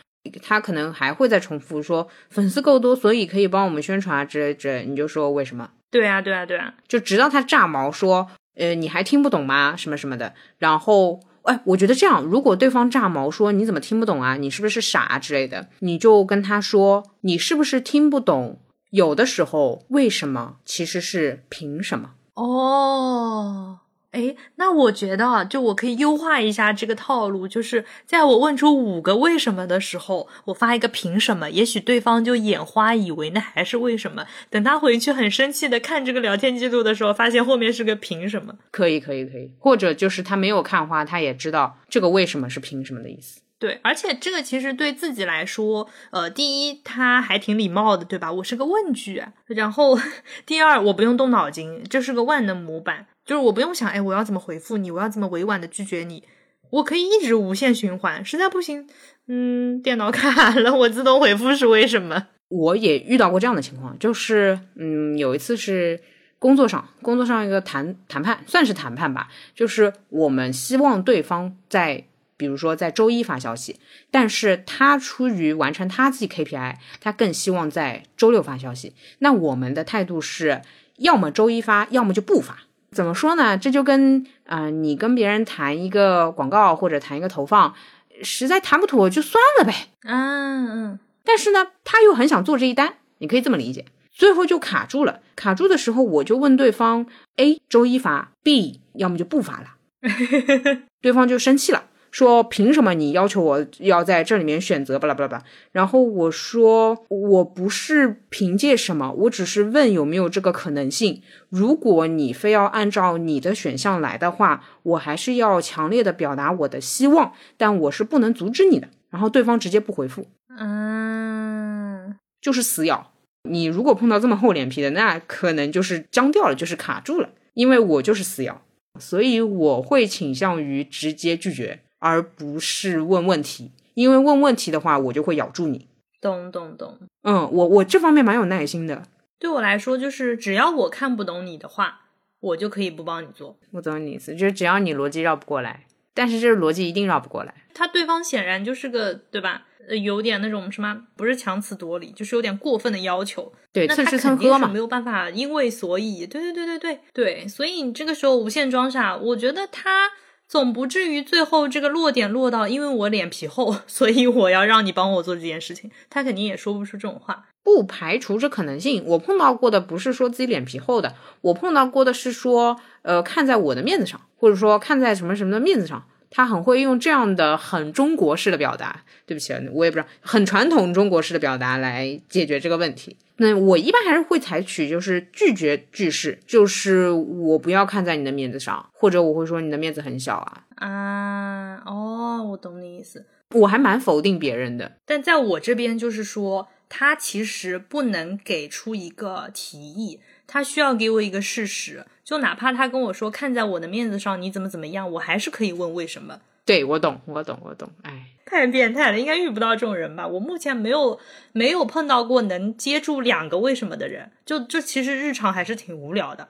他可能还会再重复说粉丝够多，所以可以帮我们宣传啊之类之类。你就说为什么？对啊，对啊，对啊，就直到他炸毛说，呃，你还听不懂吗？什么什么的。然后，哎，我觉得这样，如果对方炸毛说你怎么听不懂啊？你是不是傻之类的？你就跟他说，你是不是听不懂？有的时候，为什么其实是凭什么？哦，哎，那我觉得啊，就我可以优化一下这个套路，就是在我问出五个为什么的时候，我发一个凭什么，也许对方就眼花，以为那还是为什么。等他回去很生气的看这个聊天记录的时候，发现后面是个凭什么。可以，可以，可以。或者就是他没有看花，他也知道这个为什么是凭什么的意思。对，而且这个其实对自己来说，呃，第一，他还挺礼貌的，对吧？我是个问句，然后 第二，我不用动脑筋，这是个万能模板，就是我不用想，哎，我要怎么回复你，我要怎么委婉的拒绝你，我可以一直无限循环，实在不行，嗯，电脑卡了，我自动回复是为什么？我也遇到过这样的情况，就是嗯，有一次是工作上，工作上一个谈谈判，算是谈判吧，就是我们希望对方在。比如说在周一发消息，但是他出于完成他自己 KPI，他更希望在周六发消息。那我们的态度是，要么周一发，要么就不发。怎么说呢？这就跟啊，你跟别人谈一个广告或者谈一个投放，实在谈不妥就算了呗。嗯嗯。但是呢，他又很想做这一单，你可以这么理解。最后就卡住了。卡住的时候，我就问对方：A 周一发，B 要么就不发了。对方就生气了。说凭什么你要求我要在这里面选择巴拉巴拉巴拉？然后我说我不是凭借什么，我只是问有没有这个可能性。如果你非要按照你的选项来的话，我还是要强烈的表达我的希望，但我是不能阻止你的。然后对方直接不回复，嗯，就是死咬。你如果碰到这么厚脸皮的，那可能就是僵掉了，就是卡住了。因为我就是死咬，所以我会倾向于直接拒绝。而不是问问题，因为问问题的话，我就会咬住你。懂懂懂。嗯，我我这方面蛮有耐心的。对我来说，就是只要我看不懂你的话，我就可以不帮你做。我懂你意思，就是只要你逻辑绕不过来，但是这个逻辑一定绕不过来。他对方显然就是个对吧？呃，有点那种什么，不是强词夺理，就是有点过分的要求。对，那他肯定是，没有办法，因为所以，对对对对对对，所以你这个时候无限装傻，我觉得他。总不至于最后这个落点落到，因为我脸皮厚，所以我要让你帮我做这件事情。他肯定也说不出这种话，不排除这可能性。我碰到过的不是说自己脸皮厚的，我碰到过的是说，呃，看在我的面子上，或者说看在什么什么的面子上。他很会用这样的很中国式的表达，对不起，我也不知道，很传统中国式的表达来解决这个问题。那我一般还是会采取就是拒绝句式，就是我不要看在你的面子上，或者我会说你的面子很小啊。啊，哦，我懂你意思。我还蛮否定别人的，但在我这边就是说，他其实不能给出一个提议。他需要给我一个事实，就哪怕他跟我说看在我的面子上，你怎么怎么样，我还是可以问为什么。对我懂，我懂，我懂。哎，太变态了，应该遇不到这种人吧？我目前没有没有碰到过能接住两个为什么的人。就这其实日常还是挺无聊的。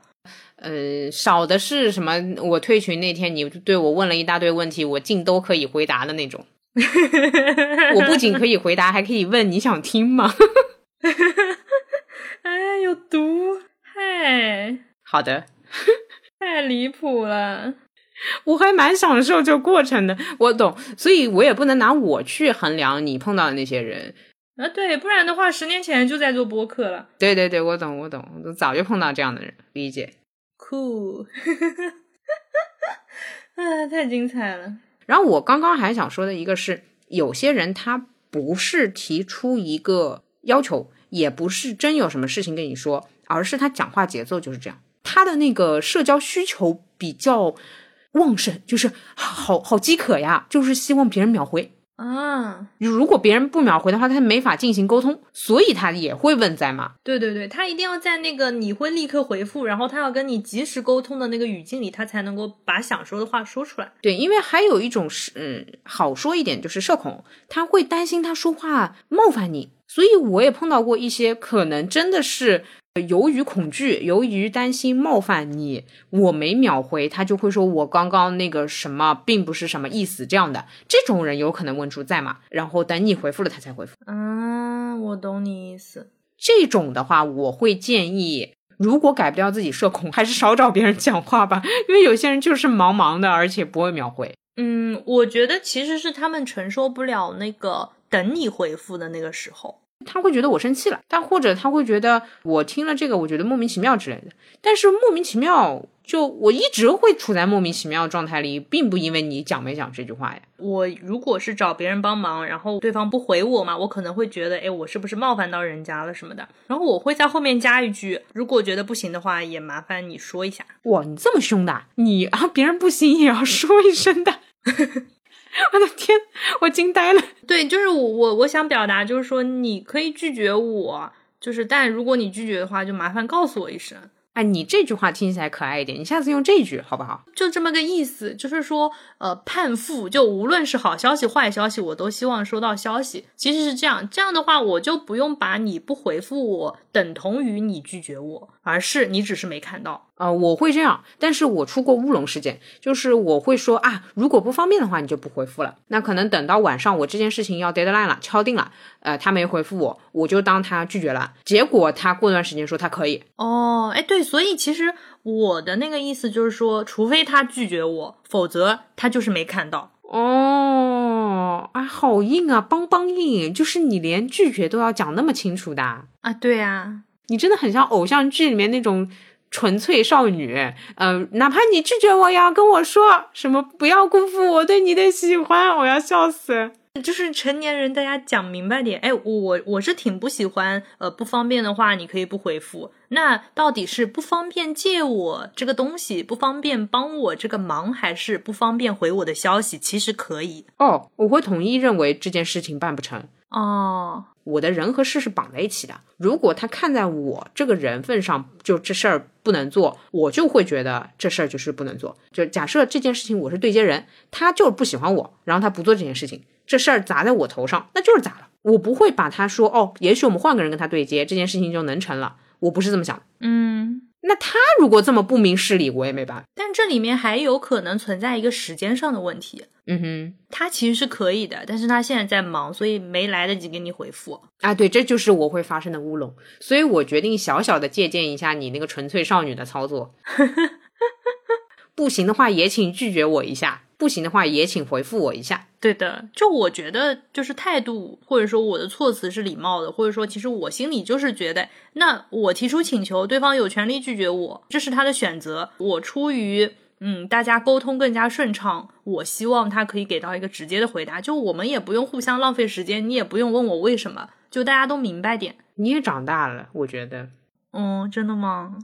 呃，少的是什么？我退群那天，你对我问了一大堆问题，我尽都可以回答的那种。我不仅可以回答，还可以问你想听吗？哎，有毒。哎，好的，太离谱了，我还蛮享受这个过程的，我懂，所以我也不能拿我去衡量你碰到的那些人。啊，对，不然的话，十年前就在做播客了，对对对，我懂我懂，我早就碰到这样的人，理解，cool，啊，太精彩了。然后我刚刚还想说的一个是，有些人他不是提出一个要求，也不是真有什么事情跟你说。而是他讲话节奏就是这样，他的那个社交需求比较旺盛，就是好好饥渴呀，就是希望别人秒回。啊，如果别人不秒回的话，他没法进行沟通，所以他也会问在吗？对对对，他一定要在那个你会立刻回复，然后他要跟你及时沟通的那个语境里，他才能够把想说的话说出来。对，因为还有一种是，嗯，好说一点就是社恐，他会担心他说话冒犯你，所以我也碰到过一些可能真的是。由于恐惧，由于担心冒犯你，我没秒回，他就会说我刚刚那个什么并不是什么意思，这样的这种人有可能问出在吗？然后等你回复了他才回复。嗯，我懂你意思。这种的话，我会建议，如果改不掉自己社恐，还是少找别人讲话吧，因为有些人就是忙忙的，而且不会秒回。嗯，我觉得其实是他们承受不了那个等你回复的那个时候。他会觉得我生气了，但或者他会觉得我听了这个，我觉得莫名其妙之类的。但是莫名其妙，就我一直会处在莫名其妙的状态里，并不因为你讲没讲这句话呀。我如果是找别人帮忙，然后对方不回我嘛，我可能会觉得，哎，我是不是冒犯到人家了什么的？然后我会在后面加一句，如果觉得不行的话，也麻烦你说一下。哇，你这么凶的，你啊，别人不行也要说一声的。我的天，我惊呆了。对，就是我我我想表达，就是说你可以拒绝我，就是但如果你拒绝的话，就麻烦告诉我一声。哎，你这句话听起来可爱一点，你下次用这句好不好？就这么个意思，就是说，呃，盼复，就无论是好消息、坏消息，我都希望收到消息。其实是这样，这样的话，我就不用把你不回复我等同于你拒绝我，而是你只是没看到。呃，我会这样，但是我出过乌龙事件，就是我会说啊，如果不方便的话，你就不回复了。那可能等到晚上，我这件事情要 deadline 了，敲定了，呃，他没回复我，我就当他拒绝了。结果他过段时间说他可以。哦，哎，对，所以其实我的那个意思就是说，除非他拒绝我，否则他就是没看到。哦，啊，好硬啊，邦邦硬，就是你连拒绝都要讲那么清楚的啊？对呀，你真的很像偶像剧里面那种。纯粹少女，嗯，哪怕你拒绝我，也要跟我说什么，不要辜负我对你的喜欢，我要笑死。就是成年人，大家讲明白点。哎，我我是挺不喜欢，呃，不方便的话，你可以不回复。那到底是不方便借我这个东西，不方便帮我这个忙，还是不方便回我的消息？其实可以哦，我会统一认为这件事情办不成。哦，我的人和事是绑在一起的。如果他看在我这个人份上，就这事儿不能做，我就会觉得这事儿就是不能做。就假设这件事情我是对接人，他就是不喜欢我，然后他不做这件事情，这事儿砸在我头上，那就是砸了。我不会把他说哦，也许我们换个人跟他对接，这件事情就能成了。我不是这么想。嗯。那他如果这么不明事理，我也没办法。但这里面还有可能存在一个时间上的问题。嗯哼，他其实是可以的，但是他现在在忙，所以没来得及给你回复。啊，对，这就是我会发生的乌龙。所以我决定小小的借鉴一下你那个纯粹少女的操作。不行的话，也请拒绝我一下；不行的话，也请回复我一下。对的，就我觉得，就是态度，或者说我的措辞是礼貌的，或者说其实我心里就是觉得，那我提出请求，对方有权利拒绝我，这是他的选择。我出于嗯，大家沟通更加顺畅，我希望他可以给到一个直接的回答，就我们也不用互相浪费时间，你也不用问我为什么，就大家都明白点。你也长大了，我觉得。嗯，真的吗？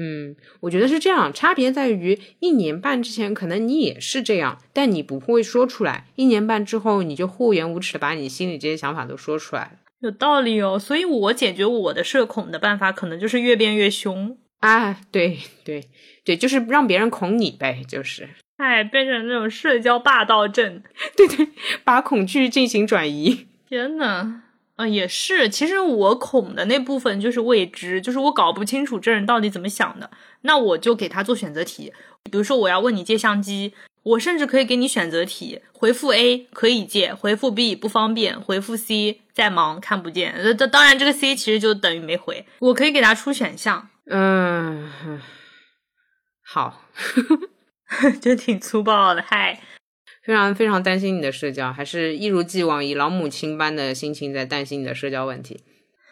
嗯，我觉得是这样，差别在于一年半之前可能你也是这样，但你不会说出来。一年半之后，你就厚颜无耻的把你心里这些想法都说出来了。有道理哦，所以我解决我的社恐的办法，可能就是越变越凶啊！对对对，就是让别人恐你呗，就是，哎，变成那种社交霸道症，对对，把恐惧进行转移。天呐！嗯，也是。其实我恐的那部分就是未知，就是我搞不清楚这人到底怎么想的。那我就给他做选择题，比如说我要问你借相机，我甚至可以给你选择题，回复 A 可以借，回复 B 不方便，回复 C 在忙看不见。这当然这个 C 其实就等于没回。我可以给他出选项。嗯，好，就挺粗暴的。嗨。非常非常担心你的社交，还是一如既往以老母亲般的心情在担心你的社交问题。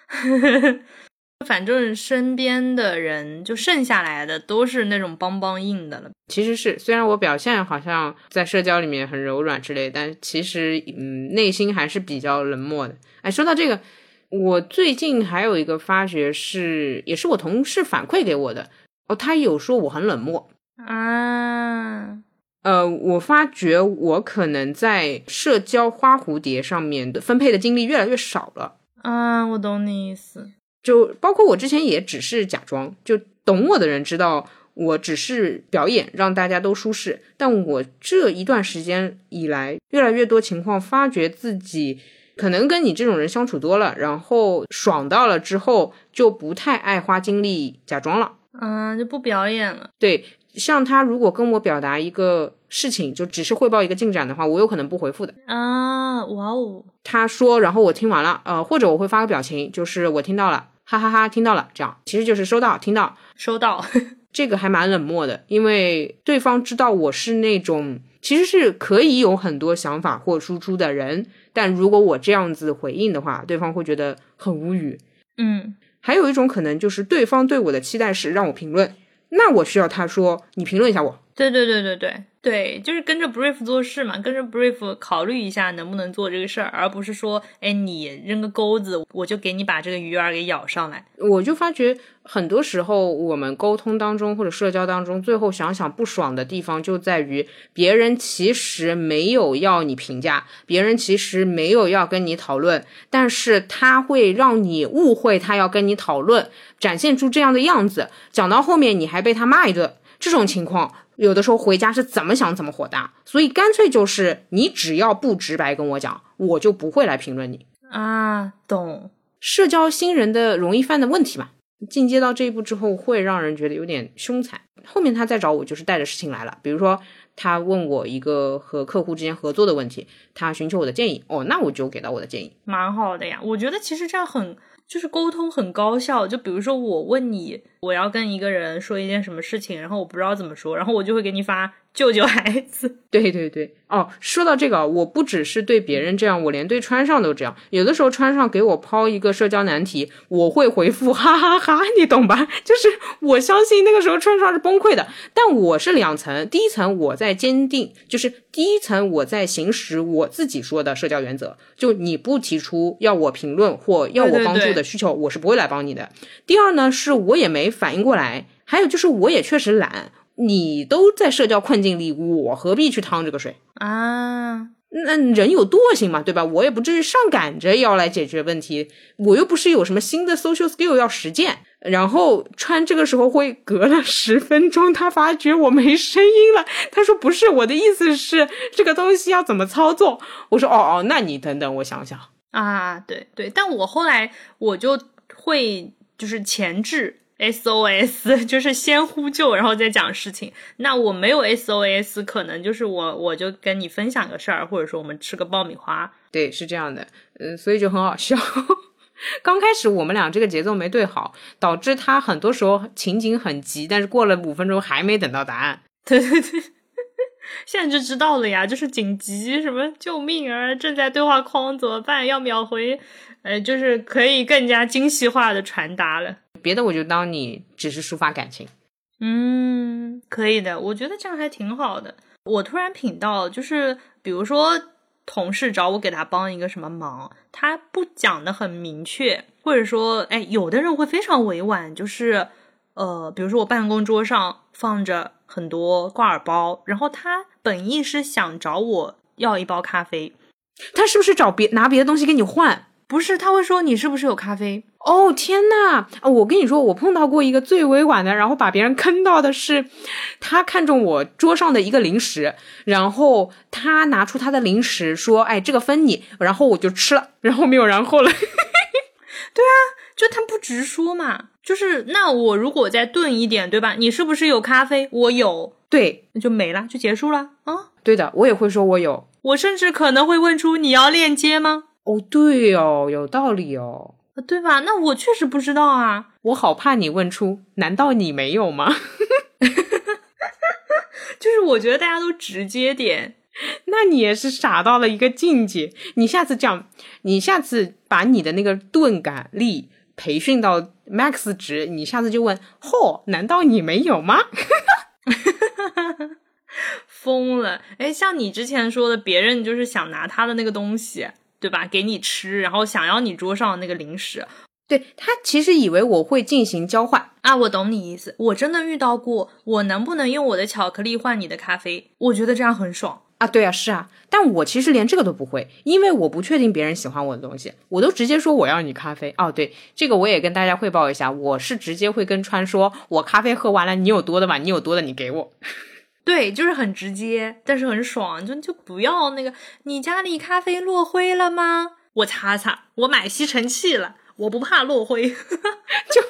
反正身边的人就剩下来的都是那种邦邦硬的了。其实是，虽然我表现好像在社交里面很柔软之类，但其实嗯，内心还是比较冷漠的。哎，说到这个，我最近还有一个发觉是，也是我同事反馈给我的。哦，他有说我很冷漠啊。呃，我发觉我可能在社交花蝴蝶上面的分配的精力越来越少了。嗯，我懂你意思。就包括我之前也只是假装，就懂我的人知道我只是表演，让大家都舒适。但我这一段时间以来，越来越多情况发觉自己可能跟你这种人相处多了，然后爽到了之后，就不太爱花精力假装了。嗯，就不表演了。对，像他如果跟我表达一个事情，就只是汇报一个进展的话，我有可能不回复的。啊，哇哦！他说，然后我听完了，呃，或者我会发个表情，就是我听到了，哈哈哈，听到了，这样其实就是收到，听到，收到。这个还蛮冷漠的，因为对方知道我是那种其实是可以有很多想法或输出的人，但如果我这样子回应的话，对方会觉得很无语。嗯。还有一种可能就是对方对我的期待是让我评论，那我需要他说你评论一下我。对对对对对对，就是跟着 brief 做事嘛，跟着 brief 考虑一下能不能做这个事儿，而不是说，哎，你扔个钩子，我就给你把这个鱼儿给咬上来。我就发觉很多时候我们沟通当中或者社交当中，最后想想不爽的地方就在于别人其实没有要你评价，别人其实没有要跟你讨论，但是他会让你误会他要跟你讨论，展现出这样的样子，讲到后面你还被他骂一顿，这种情况。有的时候回家是怎么想怎么火大，所以干脆就是你只要不直白跟我讲，我就不会来评论你啊。懂，社交新人的容易犯的问题嘛。进阶到这一步之后，会让人觉得有点凶残。后面他再找我，就是带着事情来了，比如说他问我一个和客户之间合作的问题，他寻求我的建议，哦，那我就给到我的建议，蛮好的呀。我觉得其实这样很。就是沟通很高效，就比如说我问你，我要跟一个人说一件什么事情，然后我不知道怎么说，然后我就会给你发。救救孩子！对对对，哦，说到这个，我不只是对别人这样，我连对川上都这样。有的时候川上给我抛一个社交难题，我会回复哈哈哈，你懂吧？就是我相信那个时候川上是崩溃的，但我是两层，第一层我在坚定，就是第一层我在行使我自己说的社交原则，就你不提出要我评论或要我帮助的需求，我是不会来帮你的。第二呢，是我也没反应过来，还有就是我也确实懒。你都在社交困境里，我何必去趟这个水啊？那人有惰性嘛，对吧？我也不至于上赶着要来解决问题，我又不是有什么新的 social skill 要实践。然后川这个时候会隔了十分钟，他发觉我没声音了，他说：“不是我的意思是这个东西要怎么操作？”我说：“哦哦，那你等等，我想想啊。”对对，但我后来我就会就是前置。SOS 就是先呼救，然后再讲事情。那我没有 SOS，可能就是我我就跟你分享个事儿，或者说我们吃个爆米花。对，是这样的，嗯，所以就很好笑。刚开始我们俩这个节奏没对好，导致他很多时候情景很急，但是过了五分钟还没等到答案。对对对，现在就知道了呀，就是紧急什么救命啊，正在对话框怎么办？要秒回，呃，就是可以更加精细化的传达了。别的我就当你只是抒发感情，嗯，可以的，我觉得这样还挺好的。我突然品到，就是比如说同事找我给他帮一个什么忙，他不讲的很明确，或者说，哎，有的人会非常委婉，就是呃，比如说我办公桌上放着很多挂耳包，然后他本意是想找我要一包咖啡，他是不是找别拿别的东西跟你换？不是，他会说你是不是有咖啡？哦天呐！我跟你说，我碰到过一个最委婉的，然后把别人坑到的是，他看中我桌上的一个零食，然后他拿出他的零食说：“哎，这个分你。”然后我就吃了，然后没有然后了。对啊，就他不直说嘛，就是那我如果再钝一点，对吧？你是不是有咖啡？我有，对，那就没了，就结束了啊。对的，我也会说我有，我甚至可能会问出你要链接吗？哦，对哦，有道理哦，对吧？那我确实不知道啊，我好怕你问出，难道你没有吗？就是我觉得大家都直接点，那你也是傻到了一个境界。你下次讲，你下次把你的那个钝感力培训到 max 值，你下次就问，嚯，难道你没有吗？疯了！哎，像你之前说的，别人就是想拿他的那个东西。对吧？给你吃，然后想要你桌上的那个零食，对他其实以为我会进行交换啊，我懂你意思。我真的遇到过，我能不能用我的巧克力换你的咖啡？我觉得这样很爽啊。对啊，是啊，但我其实连这个都不会，因为我不确定别人喜欢我的东西，我都直接说我要你咖啡。哦，对，这个我也跟大家汇报一下，我是直接会跟川说，我咖啡喝完了，你有多的吗？你有多的你给我。对，就是很直接，但是很爽，就就不要那个，你家里咖啡落灰了吗？我擦擦，我买吸尘器了。我不怕落灰，就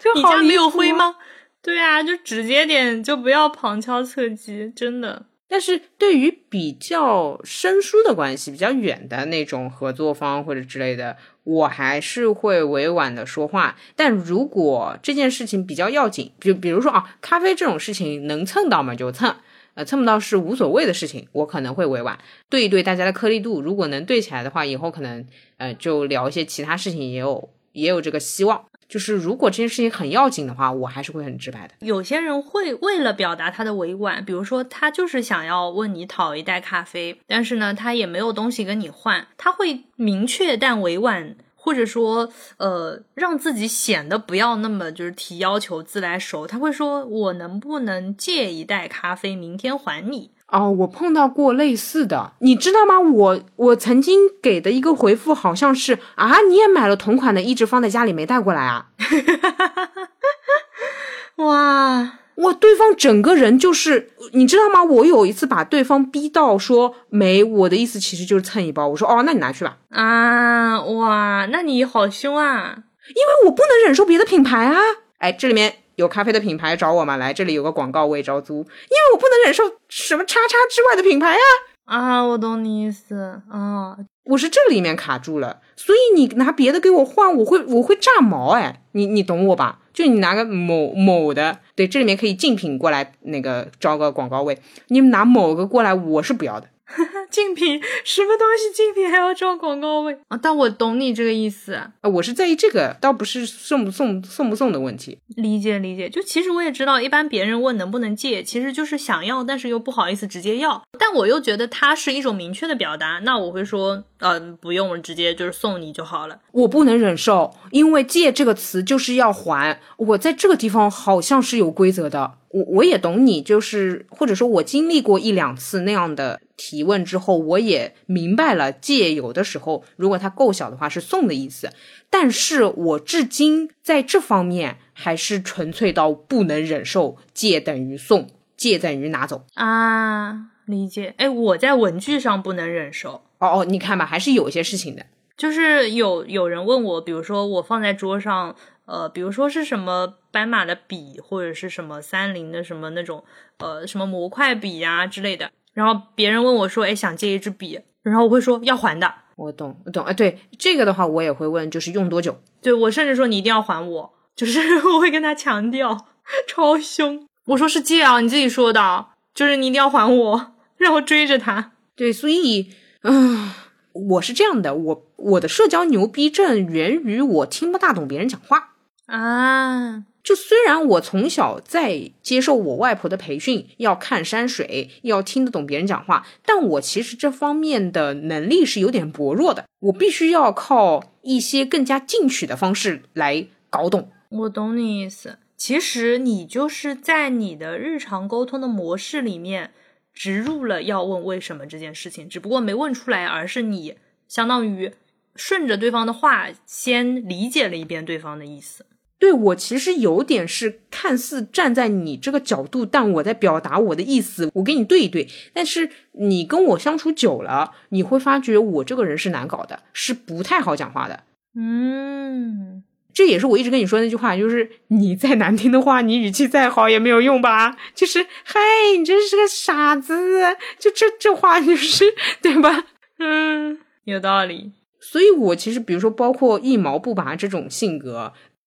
就你家没有灰吗？对啊，就直接点，就不要旁敲侧击，真的。但是对于比较生疏的关系、比较远的那种合作方或者之类的，我还是会委婉的说话。但如果这件事情比较要紧，就比如说啊，咖啡这种事情能蹭到嘛就蹭。呃，蹭不到是无所谓的事情，我可能会委婉对一对大家的颗粒度，如果能对起来的话，以后可能呃就聊一些其他事情，也有也有这个希望。就是如果这件事情很要紧的话，我还是会很直白的。有些人会为了表达他的委婉，比如说他就是想要问你讨一袋咖啡，但是呢他也没有东西跟你换，他会明确但委婉。或者说，呃，让自己显得不要那么就是提要求自来熟。他会说：“我能不能借一袋咖啡，明天还你？”哦，我碰到过类似的，你知道吗？我我曾经给的一个回复好像是啊，你也买了同款的，一直放在家里没带过来啊？哇！我对方整个人就是，你知道吗？我有一次把对方逼到说没，我的意思其实就是蹭一包。我说哦，那你拿去吧。啊，哇，那你好凶啊！因为我不能忍受别的品牌啊。哎，这里面有咖啡的品牌找我吗？来，这里有个广告位招租。因为我不能忍受什么叉叉之外的品牌啊。啊，我懂你意思啊。我是这里面卡住了，所以你拿别的给我换，我会我会炸毛哎，你你懂我吧？就你拿个某某的，对，这里面可以竞品过来那个招个广告位，你们拿某个过来，我是不要的。竞品什么东西？竞品还要招广告位啊？但我懂你这个意思啊，我是在意这个，倒不是送不送送不送的问题。理解理解，就其实我也知道，一般别人问能不能借，其实就是想要，但是又不好意思直接要。但我又觉得它是一种明确的表达，那我会说，嗯，不用，直接就是送你就好了。我不能忍受，因为借这个词就是要还，我在这个地方好像是有规则的。我我也懂你，就是或者说我经历过一两次那样的提问之后，我也明白了借有的时候，如果它够小的话是送的意思。但是我至今在这方面还是纯粹到不能忍受借等于送，借等于拿走啊，理解。哎，我在文具上不能忍受。哦哦，你看吧，还是有一些事情的，就是有有人问我，比如说我放在桌上。呃，比如说是什么斑马的笔，或者是什么三菱的什么那种，呃，什么模块笔呀之类的。然后别人问我说：“哎，想借一支笔。”然后我会说要还的。我懂，我懂。哎，对这个的话，我也会问，就是用多久？对我甚至说你一定要还我，就是 我会跟他强调，超凶。我说是借啊，你自己说的，就是你一定要还我，让我追着他。对，所以，嗯，我是这样的，我我的社交牛逼症源于我听不大懂别人讲话。啊，就虽然我从小在接受我外婆的培训，要看山水，要听得懂别人讲话，但我其实这方面的能力是有点薄弱的。我必须要靠一些更加进取的方式来搞懂。我懂你意思，其实你就是在你的日常沟通的模式里面植入了要问为什么这件事情，只不过没问出来，而是你相当于顺着对方的话先理解了一遍对方的意思。对我其实有点是看似站在你这个角度，但我在表达我的意思，我跟你对一对。但是你跟我相处久了，你会发觉我这个人是难搞的，是不太好讲话的。嗯，这也是我一直跟你说那句话，就是你再难听的话，你语气再好也没有用吧？就是嗨，你真是个傻子，就这这话就是对吧？嗯，有道理。所以我其实比如说，包括一毛不拔这种性格。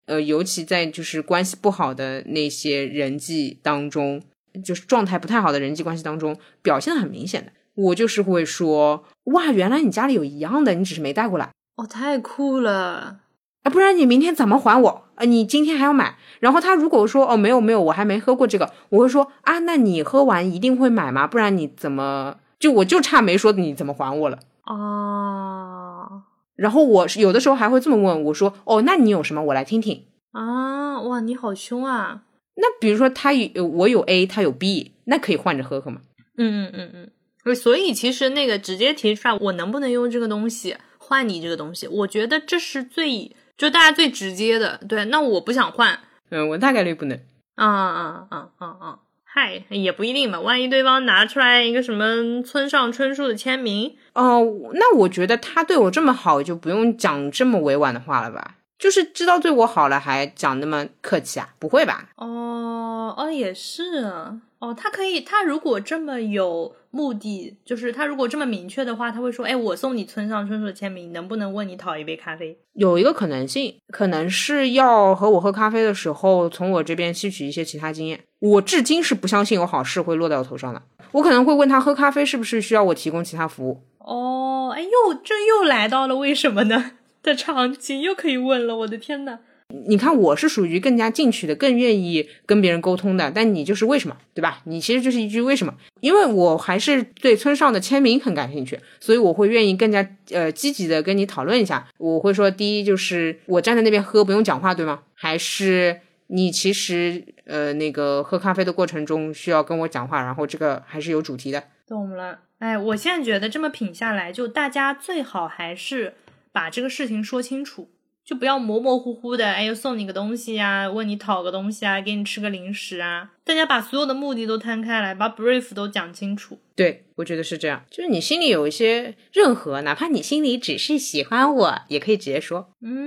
呃，尤其在就是关系不好的那些人际当中，就是状态不太好的人际关系当中，表现的很明显的，我就是会说，哇，原来你家里有一样的，你只是没带过来，哦，太酷了，啊，不然你明天怎么还我？啊，你今天还要买？然后他如果说，哦，没有没有，我还没喝过这个，我会说，啊，那你喝完一定会买吗？不然你怎么就我就差没说你怎么还我了？啊。然后我有的时候还会这么问我说：“哦，那你有什么？我来听听。啊，哇，你好凶啊！”那比如说他有我有 A，他有 B，那可以换着喝喝吗？嗯嗯嗯嗯。所以其实那个直接提出来，我能不能用这个东西换你这个东西？我觉得这是最就大家最直接的。对，那我不想换。嗯，我大概率不能。啊啊啊啊啊！嗨，也不一定吧，万一对方拿出来一个什么村上春树的签名哦，那我觉得他对我这么好，就不用讲这么委婉的话了吧？就是知道对我好了，还讲那么客气啊？不会吧？哦哦，也是啊。哦，他可以，他如果这么有目的，就是他如果这么明确的话，他会说：“哎，我送你村上春树的签名，能不能问你讨一杯咖啡？”有一个可能性，可能是要和我喝咖啡的时候，从我这边吸取一些其他经验。我至今是不相信有好事会落到我头上的。我可能会问他喝咖啡是不是需要我提供其他服务？哦，哎，又这又来到了为什么呢 的场景，又可以问了。我的天呐！你看，我是属于更加进取的，更愿意跟别人沟通的。但你就是为什么，对吧？你其实就是一句为什么？因为我还是对村上的签名很感兴趣，所以我会愿意更加呃积极的跟你讨论一下。我会说，第一就是我站在那边喝不用讲话，对吗？还是你其实呃那个喝咖啡的过程中需要跟我讲话，然后这个还是有主题的。懂了。哎，我现在觉得这么品下来，就大家最好还是把这个事情说清楚。就不要模模糊糊的，哎，又送你个东西啊，问你讨个东西啊，给你吃个零食啊，大家把所有的目的都摊开来，把 brief 都讲清楚。对，我觉得是这样，就是你心里有一些任何，哪怕你心里只是喜欢我，也可以直接说。嗯，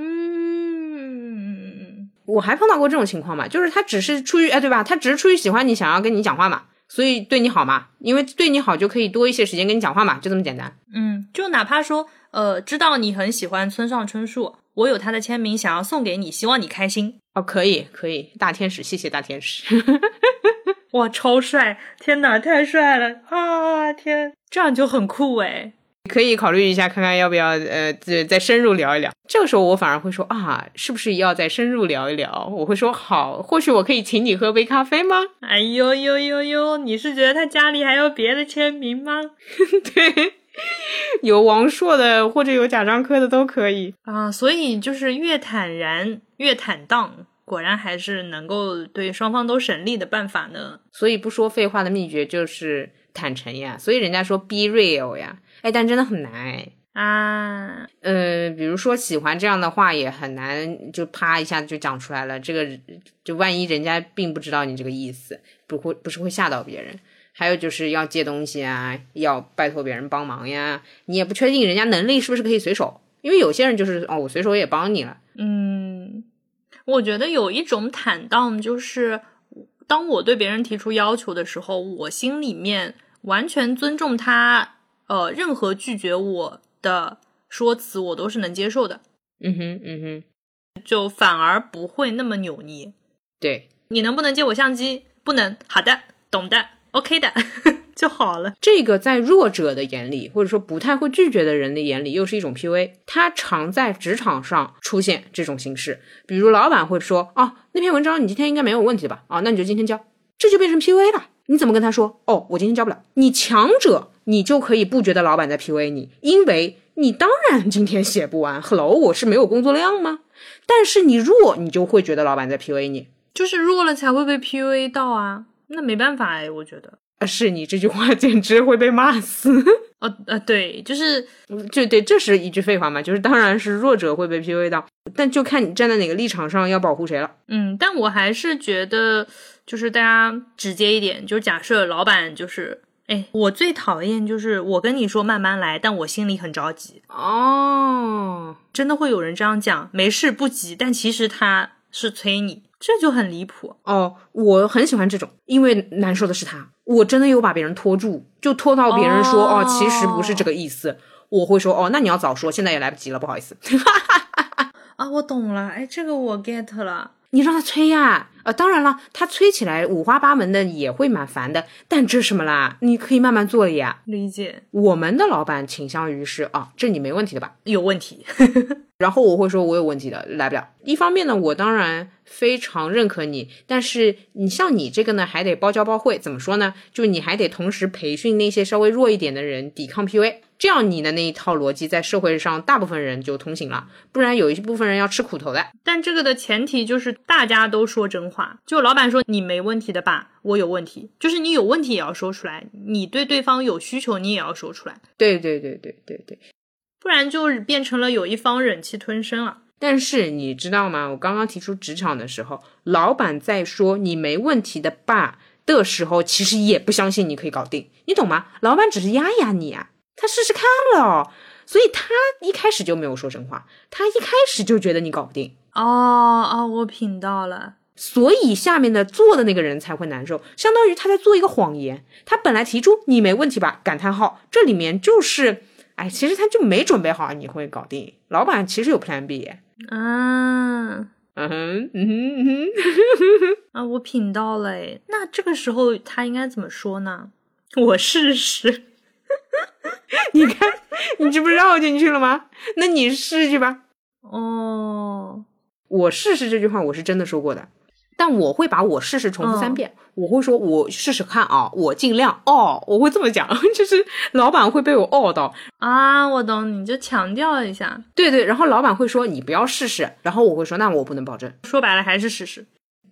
我还碰到过这种情况嘛，就是他只是出于，哎，对吧？他只是出于喜欢你，想要跟你讲话嘛，所以对你好嘛，因为对你好就可以多一些时间跟你讲话嘛，就这么简单。嗯，就哪怕说，呃，知道你很喜欢村上春树。我有他的签名，想要送给你，希望你开心哦。可以，可以，大天使，谢谢大天使。哇，超帅！天哪，太帅了啊！天，这样就很酷诶。可以考虑一下，看看要不要呃，再再深入聊一聊。这个时候我反而会说啊，是不是要再深入聊一聊？我会说好，或许我可以请你喝杯咖啡吗？哎呦呦呦呦，你是觉得他家里还有别的签名吗？对。有王朔的或者有贾樟柯的都可以啊，所以就是越坦然越坦荡，果然还是能够对双方都省力的办法呢。所以不说废话的秘诀就是坦诚呀，所以人家说 be real 呀，哎，但真的很难啊。呃，比如说喜欢这样的话也很难，就啪一下子就讲出来了。这个就万一人家并不知道你这个意思，不会不是会吓到别人。还有就是要借东西啊，要拜托别人帮忙呀，你也不确定人家能力是不是可以随手，因为有些人就是哦，我随手也帮你了。嗯，我觉得有一种坦荡，就是当我对别人提出要求的时候，我心里面完全尊重他，呃，任何拒绝我的说辞，我都是能接受的。嗯哼，嗯哼，就反而不会那么扭捏。对，你能不能借我相机？不能。好的，懂的。OK 的 就好了。这个在弱者的眼里，或者说不太会拒绝的人的眼里，又是一种 PUA。他常在职场上出现这种形式，比如老板会说：“哦，那篇文章你今天应该没有问题吧？啊，那你就今天交。”这就变成 PUA 了。你怎么跟他说？哦，我今天交不了。你强者，你就可以不觉得老板在 PUA 你，因为你当然今天写不完。Hello，我是没有工作量吗？但是你弱，你就会觉得老板在 PUA 你，就是弱了才会被 PUA 到啊。那没办法哎，我觉得啊，是你这句话简直会被骂死 哦呃，对，就是就对，这是一句废话嘛，就是当然是弱者会被 PUA 到，但就看你站在哪个立场上要保护谁了。嗯，但我还是觉得，就是大家直接一点，就是假设老板就是，哎，我最讨厌就是我跟你说慢慢来，但我心里很着急哦，真的会有人这样讲，没事不急，但其实他是催你。这就很离谱哦！我很喜欢这种，因为难受的是他，我真的有把别人拖住，就拖到别人说哦，其实不是这个意思，我会说哦，那你要早说，现在也来不及了，不好意思。啊，我懂了，哎，这个我 get 了，你让他催呀，啊，当然了，他催起来五花八门的也会蛮烦的，但这什么啦？你可以慢慢做呀。理解。我们的老板倾向于是啊，这你没问题的吧？有问题。然后我会说，我有问题的，来不了。一方面呢，我当然非常认可你，但是你像你这个呢，还得包教包会。怎么说呢？就你还得同时培训那些稍微弱一点的人抵抗 PUA。这样你的那一套逻辑在社会上大部分人就通行了，不然有一部分人要吃苦头的。但这个的前提就是大家都说真话，就老板说你没问题的吧，我有问题，就是你有问题也要说出来，你对对方有需求你也要说出来。对对对对对对，不然就变成了有一方忍气吞声了。但是你知道吗？我刚刚提出职场的时候，老板在说你没问题的吧的时候，其实也不相信你可以搞定，你懂吗？老板只是压压你啊。他试试看了，所以他一开始就没有说真话，他一开始就觉得你搞不定。哦哦，我品到了，所以下面的做的那个人才会难受，相当于他在做一个谎言。他本来提出你没问题吧？感叹号，这里面就是，哎，其实他就没准备好你会搞定。老板其实有 Plan B。啊，嗯哼，嗯哼，嗯哼，啊，我品到了。那这个时候他应该怎么说呢？我试试。你看，你这不绕进去了吗？那你试去吧。哦，我试试这句话我是真的说过的，但我会把我试试重复三遍。我会说，我试试看啊，我尽量哦，我会这么讲，就是老板会被我哦到啊。我懂，你就强调一下。对对，然后老板会说你不要试试，然后我会说那我不能保证。说白了还是试试。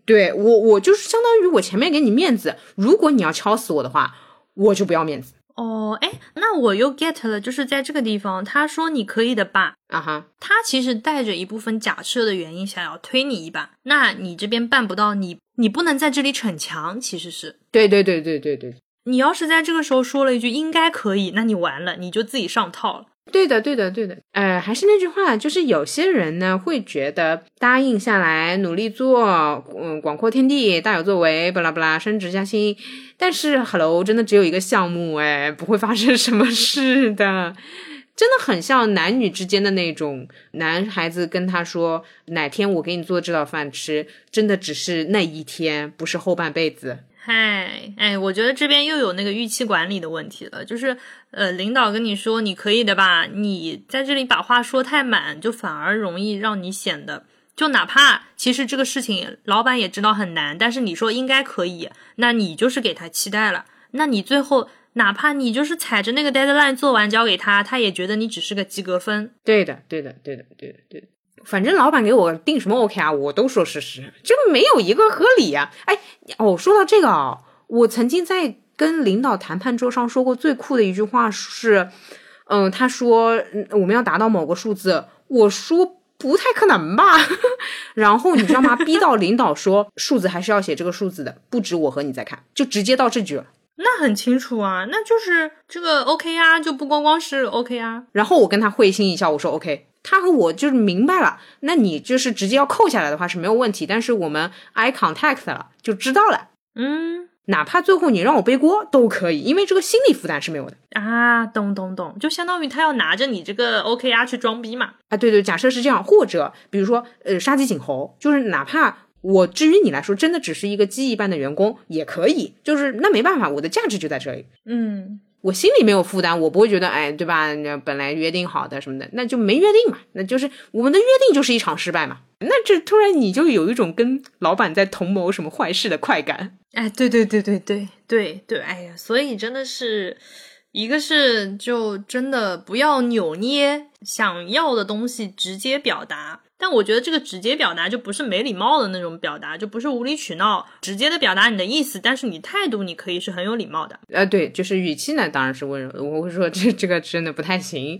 对我，我就是相当于我前面给你面子，如果你要敲死我的话，我就不要面子。哦，哎，那我又 get 了，就是在这个地方，他说你可以的吧？啊哈，他其实带着一部分假设的原因，想要推你一把。那你这边办不到，你你不能在这里逞强，其实是。对对对对对对。你要是在这个时候说了一句应该可以，那你完了，你就自己上套了。对的，对的，对的。呃，还是那句话，就是有些人呢会觉得答应下来，努力做，嗯，广阔天地，大有作为，巴拉巴拉，升职加薪。但是，Hello，真的只有一个项目，哎，不会发生什么事的。真的很像男女之间的那种，男孩子跟他说哪天我给你做这道饭吃，真的只是那一天，不是后半辈子。嗨，哎，我觉得这边又有那个预期管理的问题了，就是，呃，领导跟你说你可以的吧，你在这里把话说太满，就反而容易让你显得，就哪怕其实这个事情老板也知道很难，但是你说应该可以，那你就是给他期待了，那你最后哪怕你就是踩着那个 deadline 做完交给他，他也觉得你只是个及格分。对的，对的，对的，对的，对的。反正老板给我定什么 OK 啊，我都说事实，这没有一个合理呀。哎，哦，说到这个啊，我曾经在跟领导谈判桌上说过最酷的一句话是，嗯，他说我们要达到某个数字，我说不太可能吧。然后你知道吗？逼到领导说数字还是要写这个数字的，不止我和你在看，就直接到这句了。那很清楚啊，那就是这个 OK 啊，就不光光是 OK 啊。然后我跟他会心一笑，我说 OK。他和我就是明白了，那你就是直接要扣下来的话是没有问题，但是我们 eye contact 了就知道了，嗯，哪怕最后你让我背锅都可以，因为这个心理负担是没有的啊，懂懂懂，就相当于他要拿着你这个 OKR 去装逼嘛，啊，对对，假设是这样，或者比如说呃杀鸡儆猴，就是哪怕我至于你来说真的只是一个鸡一般的员工也可以，就是那没办法，我的价值就在这里，嗯。我心里没有负担，我不会觉得，哎，对吧？本来约定好的什么的，那就没约定嘛，那就是我们的约定就是一场失败嘛。那这突然你就有一种跟老板在同谋什么坏事的快感。哎，对对对对对对对，哎呀，所以真的是一个是就真的不要扭捏，想要的东西直接表达。但我觉得这个直接表达就不是没礼貌的那种表达，就不是无理取闹，直接的表达你的意思。但是你态度你可以是很有礼貌的。呃，对，就是语气呢，当然是温柔。我会说这这个真的不太行，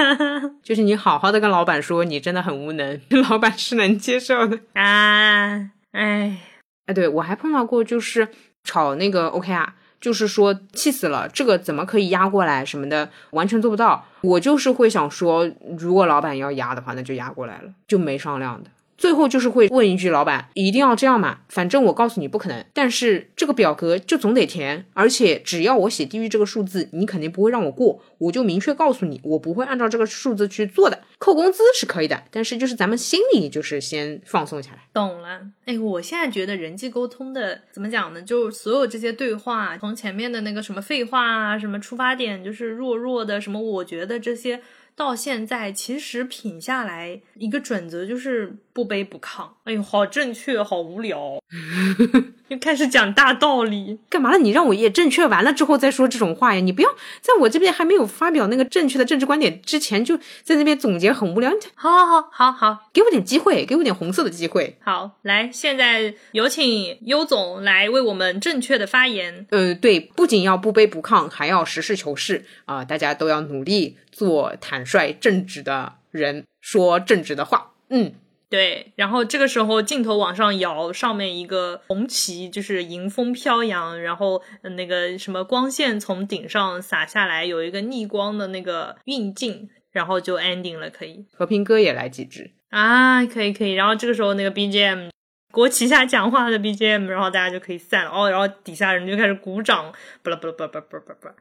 就是你好好的跟老板说你真的很无能，老板是能接受的啊。哎，哎，对我还碰到过就是炒那个 OK 啊。就是说气死了，这个怎么可以压过来什么的，完全做不到。我就是会想说，如果老板要压的话，那就压过来了，就没商量的。最后就是会问一句：“老板，一定要这样吗？反正我告诉你不可能。但是这个表格就总得填，而且只要我写低于这个数字，你肯定不会让我过。我就明确告诉你，我不会按照这个数字去做的。扣工资是可以的，但是就是咱们心里就是先放松下来。懂了。哎，我现在觉得人际沟通的怎么讲呢？就所有这些对话，从前面的那个什么废话啊，什么出发点就是弱弱的，什么我觉得这些。到现在，其实品下来一个准则就是不卑不亢。哎呦，好正确，好无聊，又开始讲大道理，干嘛了？你让我也正确完了之后再说这种话呀？你不要在我这边还没有发表那个正确的政治观点之前，就在那边总结，很无聊。好好好好好，给我点机会，给我点红色的机会。好，来，现在有请优总来为我们正确的发言。呃，对，不仅要不卑不亢，还要实事求是啊！大家都要努力。做坦率正直的人，说正直的话。嗯，对。然后这个时候镜头往上摇，上面一个红旗就是迎风飘扬，然后那个什么光线从顶上洒下来，有一个逆光的那个运镜，然后就 ending 了。可以，和平鸽也来几支啊？可以，可以。然后这个时候那个 BGM，国旗下讲话的 BGM，然后大家就可以散了。哦，然后底下人就开始鼓掌，不啦不啦不啦不啦不啦不啦，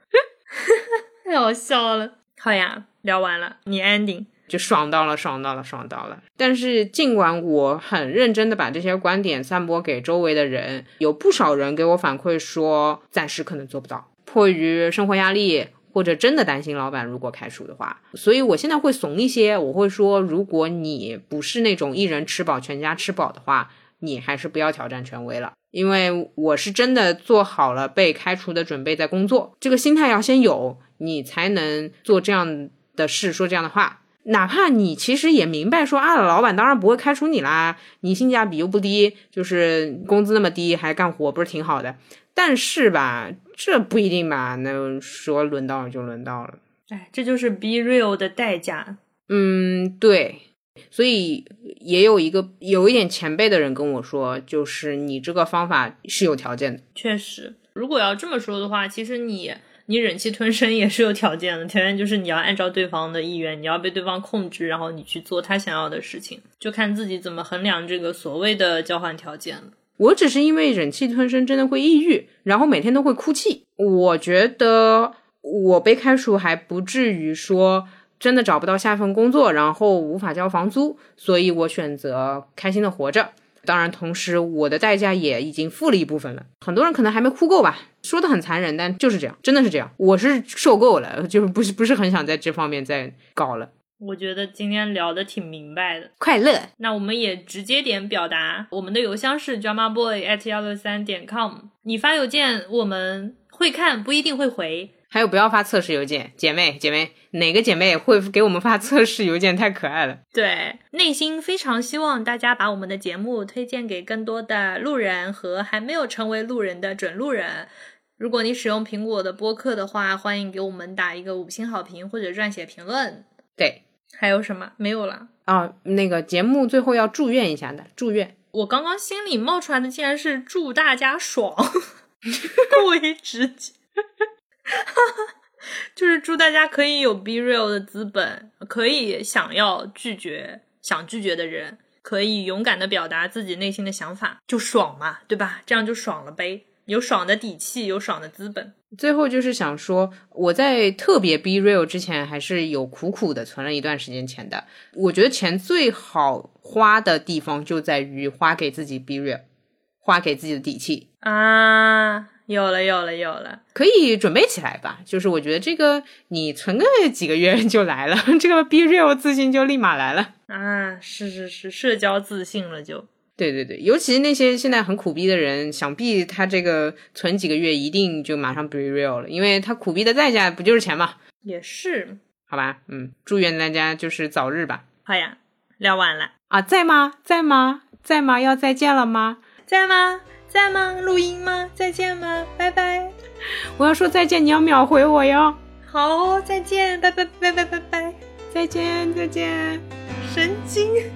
太好笑了。好呀，聊完了，你 ending 就爽到了，爽到了，爽到了。但是尽管我很认真的把这些观点散播给周围的人，有不少人给我反馈说，暂时可能做不到，迫于生活压力，或者真的担心老板如果开除的话，所以我现在会怂一些，我会说，如果你不是那种一人吃饱全家吃饱的话，你还是不要挑战权威了。因为我是真的做好了被开除的准备，在工作，这个心态要先有，你才能做这样的事，说这样的话。哪怕你其实也明白说啊，老板当然不会开除你啦，你性价比又不低，就是工资那么低还干活，不是挺好的？但是吧，这不一定吧？那说轮到了就轮到了，哎，这就是 be real 的代价。嗯，对。所以也有一个有一点前辈的人跟我说，就是你这个方法是有条件的。确实，如果要这么说的话，其实你你忍气吞声也是有条件的。条件就是你要按照对方的意愿，你要被对方控制，然后你去做他想要的事情，就看自己怎么衡量这个所谓的交换条件了。我只是因为忍气吞声真的会抑郁，然后每天都会哭泣。我觉得我被开除还不至于说。真的找不到下一份工作，然后无法交房租，所以我选择开心的活着。当然，同时我的代价也已经付了一部分了。很多人可能还没哭够吧，说的很残忍，但就是这样，真的是这样。我是受够了，就是不是不是很想在这方面再搞了。我觉得今天聊的挺明白的，快乐。那我们也直接点表达，我们的邮箱是 drama boy at 幺六三点 com。你发邮件我们会看，不一定会回。还有不要发测试邮件，姐妹姐妹，哪个姐妹会给我们发测试邮件？太可爱了。对，内心非常希望大家把我们的节目推荐给更多的路人和还没有成为路人的准路人。如果你使用苹果的播客的话，欢迎给我们打一个五星好评或者撰写评论。对，还有什么？没有了啊。那个节目最后要祝愿一下的，祝愿。我刚刚心里冒出来的竟然是祝大家爽，过于直接。就是祝大家可以有 be real 的资本，可以想要拒绝想拒绝的人，可以勇敢的表达自己内心的想法，就爽嘛，对吧？这样就爽了呗，有爽的底气，有爽的资本。最后就是想说，我在特别 be real 之前，还是有苦苦的存了一段时间钱的。我觉得钱最好花的地方就在于花给自己 be real，花给自己的底气啊。有了，有了，有了，可以准备起来吧。就是我觉得这个，你存个 几个月就来了，这个 be real 自信就立马来了啊！是是是，社交自信了就。对对对，尤其那些现在很苦逼的人，想必他这个存几个月一定就马上 be real 了，因为他苦逼的代价不就是钱吗？也是，好吧，嗯，祝愿大家就是早日吧。好呀，聊完了啊，在吗？在吗？在吗？要再见了吗？在吗？在吗？录音吗？再见吗？拜拜！我要说再见，你要秒回我哟。好，再见，拜拜拜拜拜拜，再见再见，神经。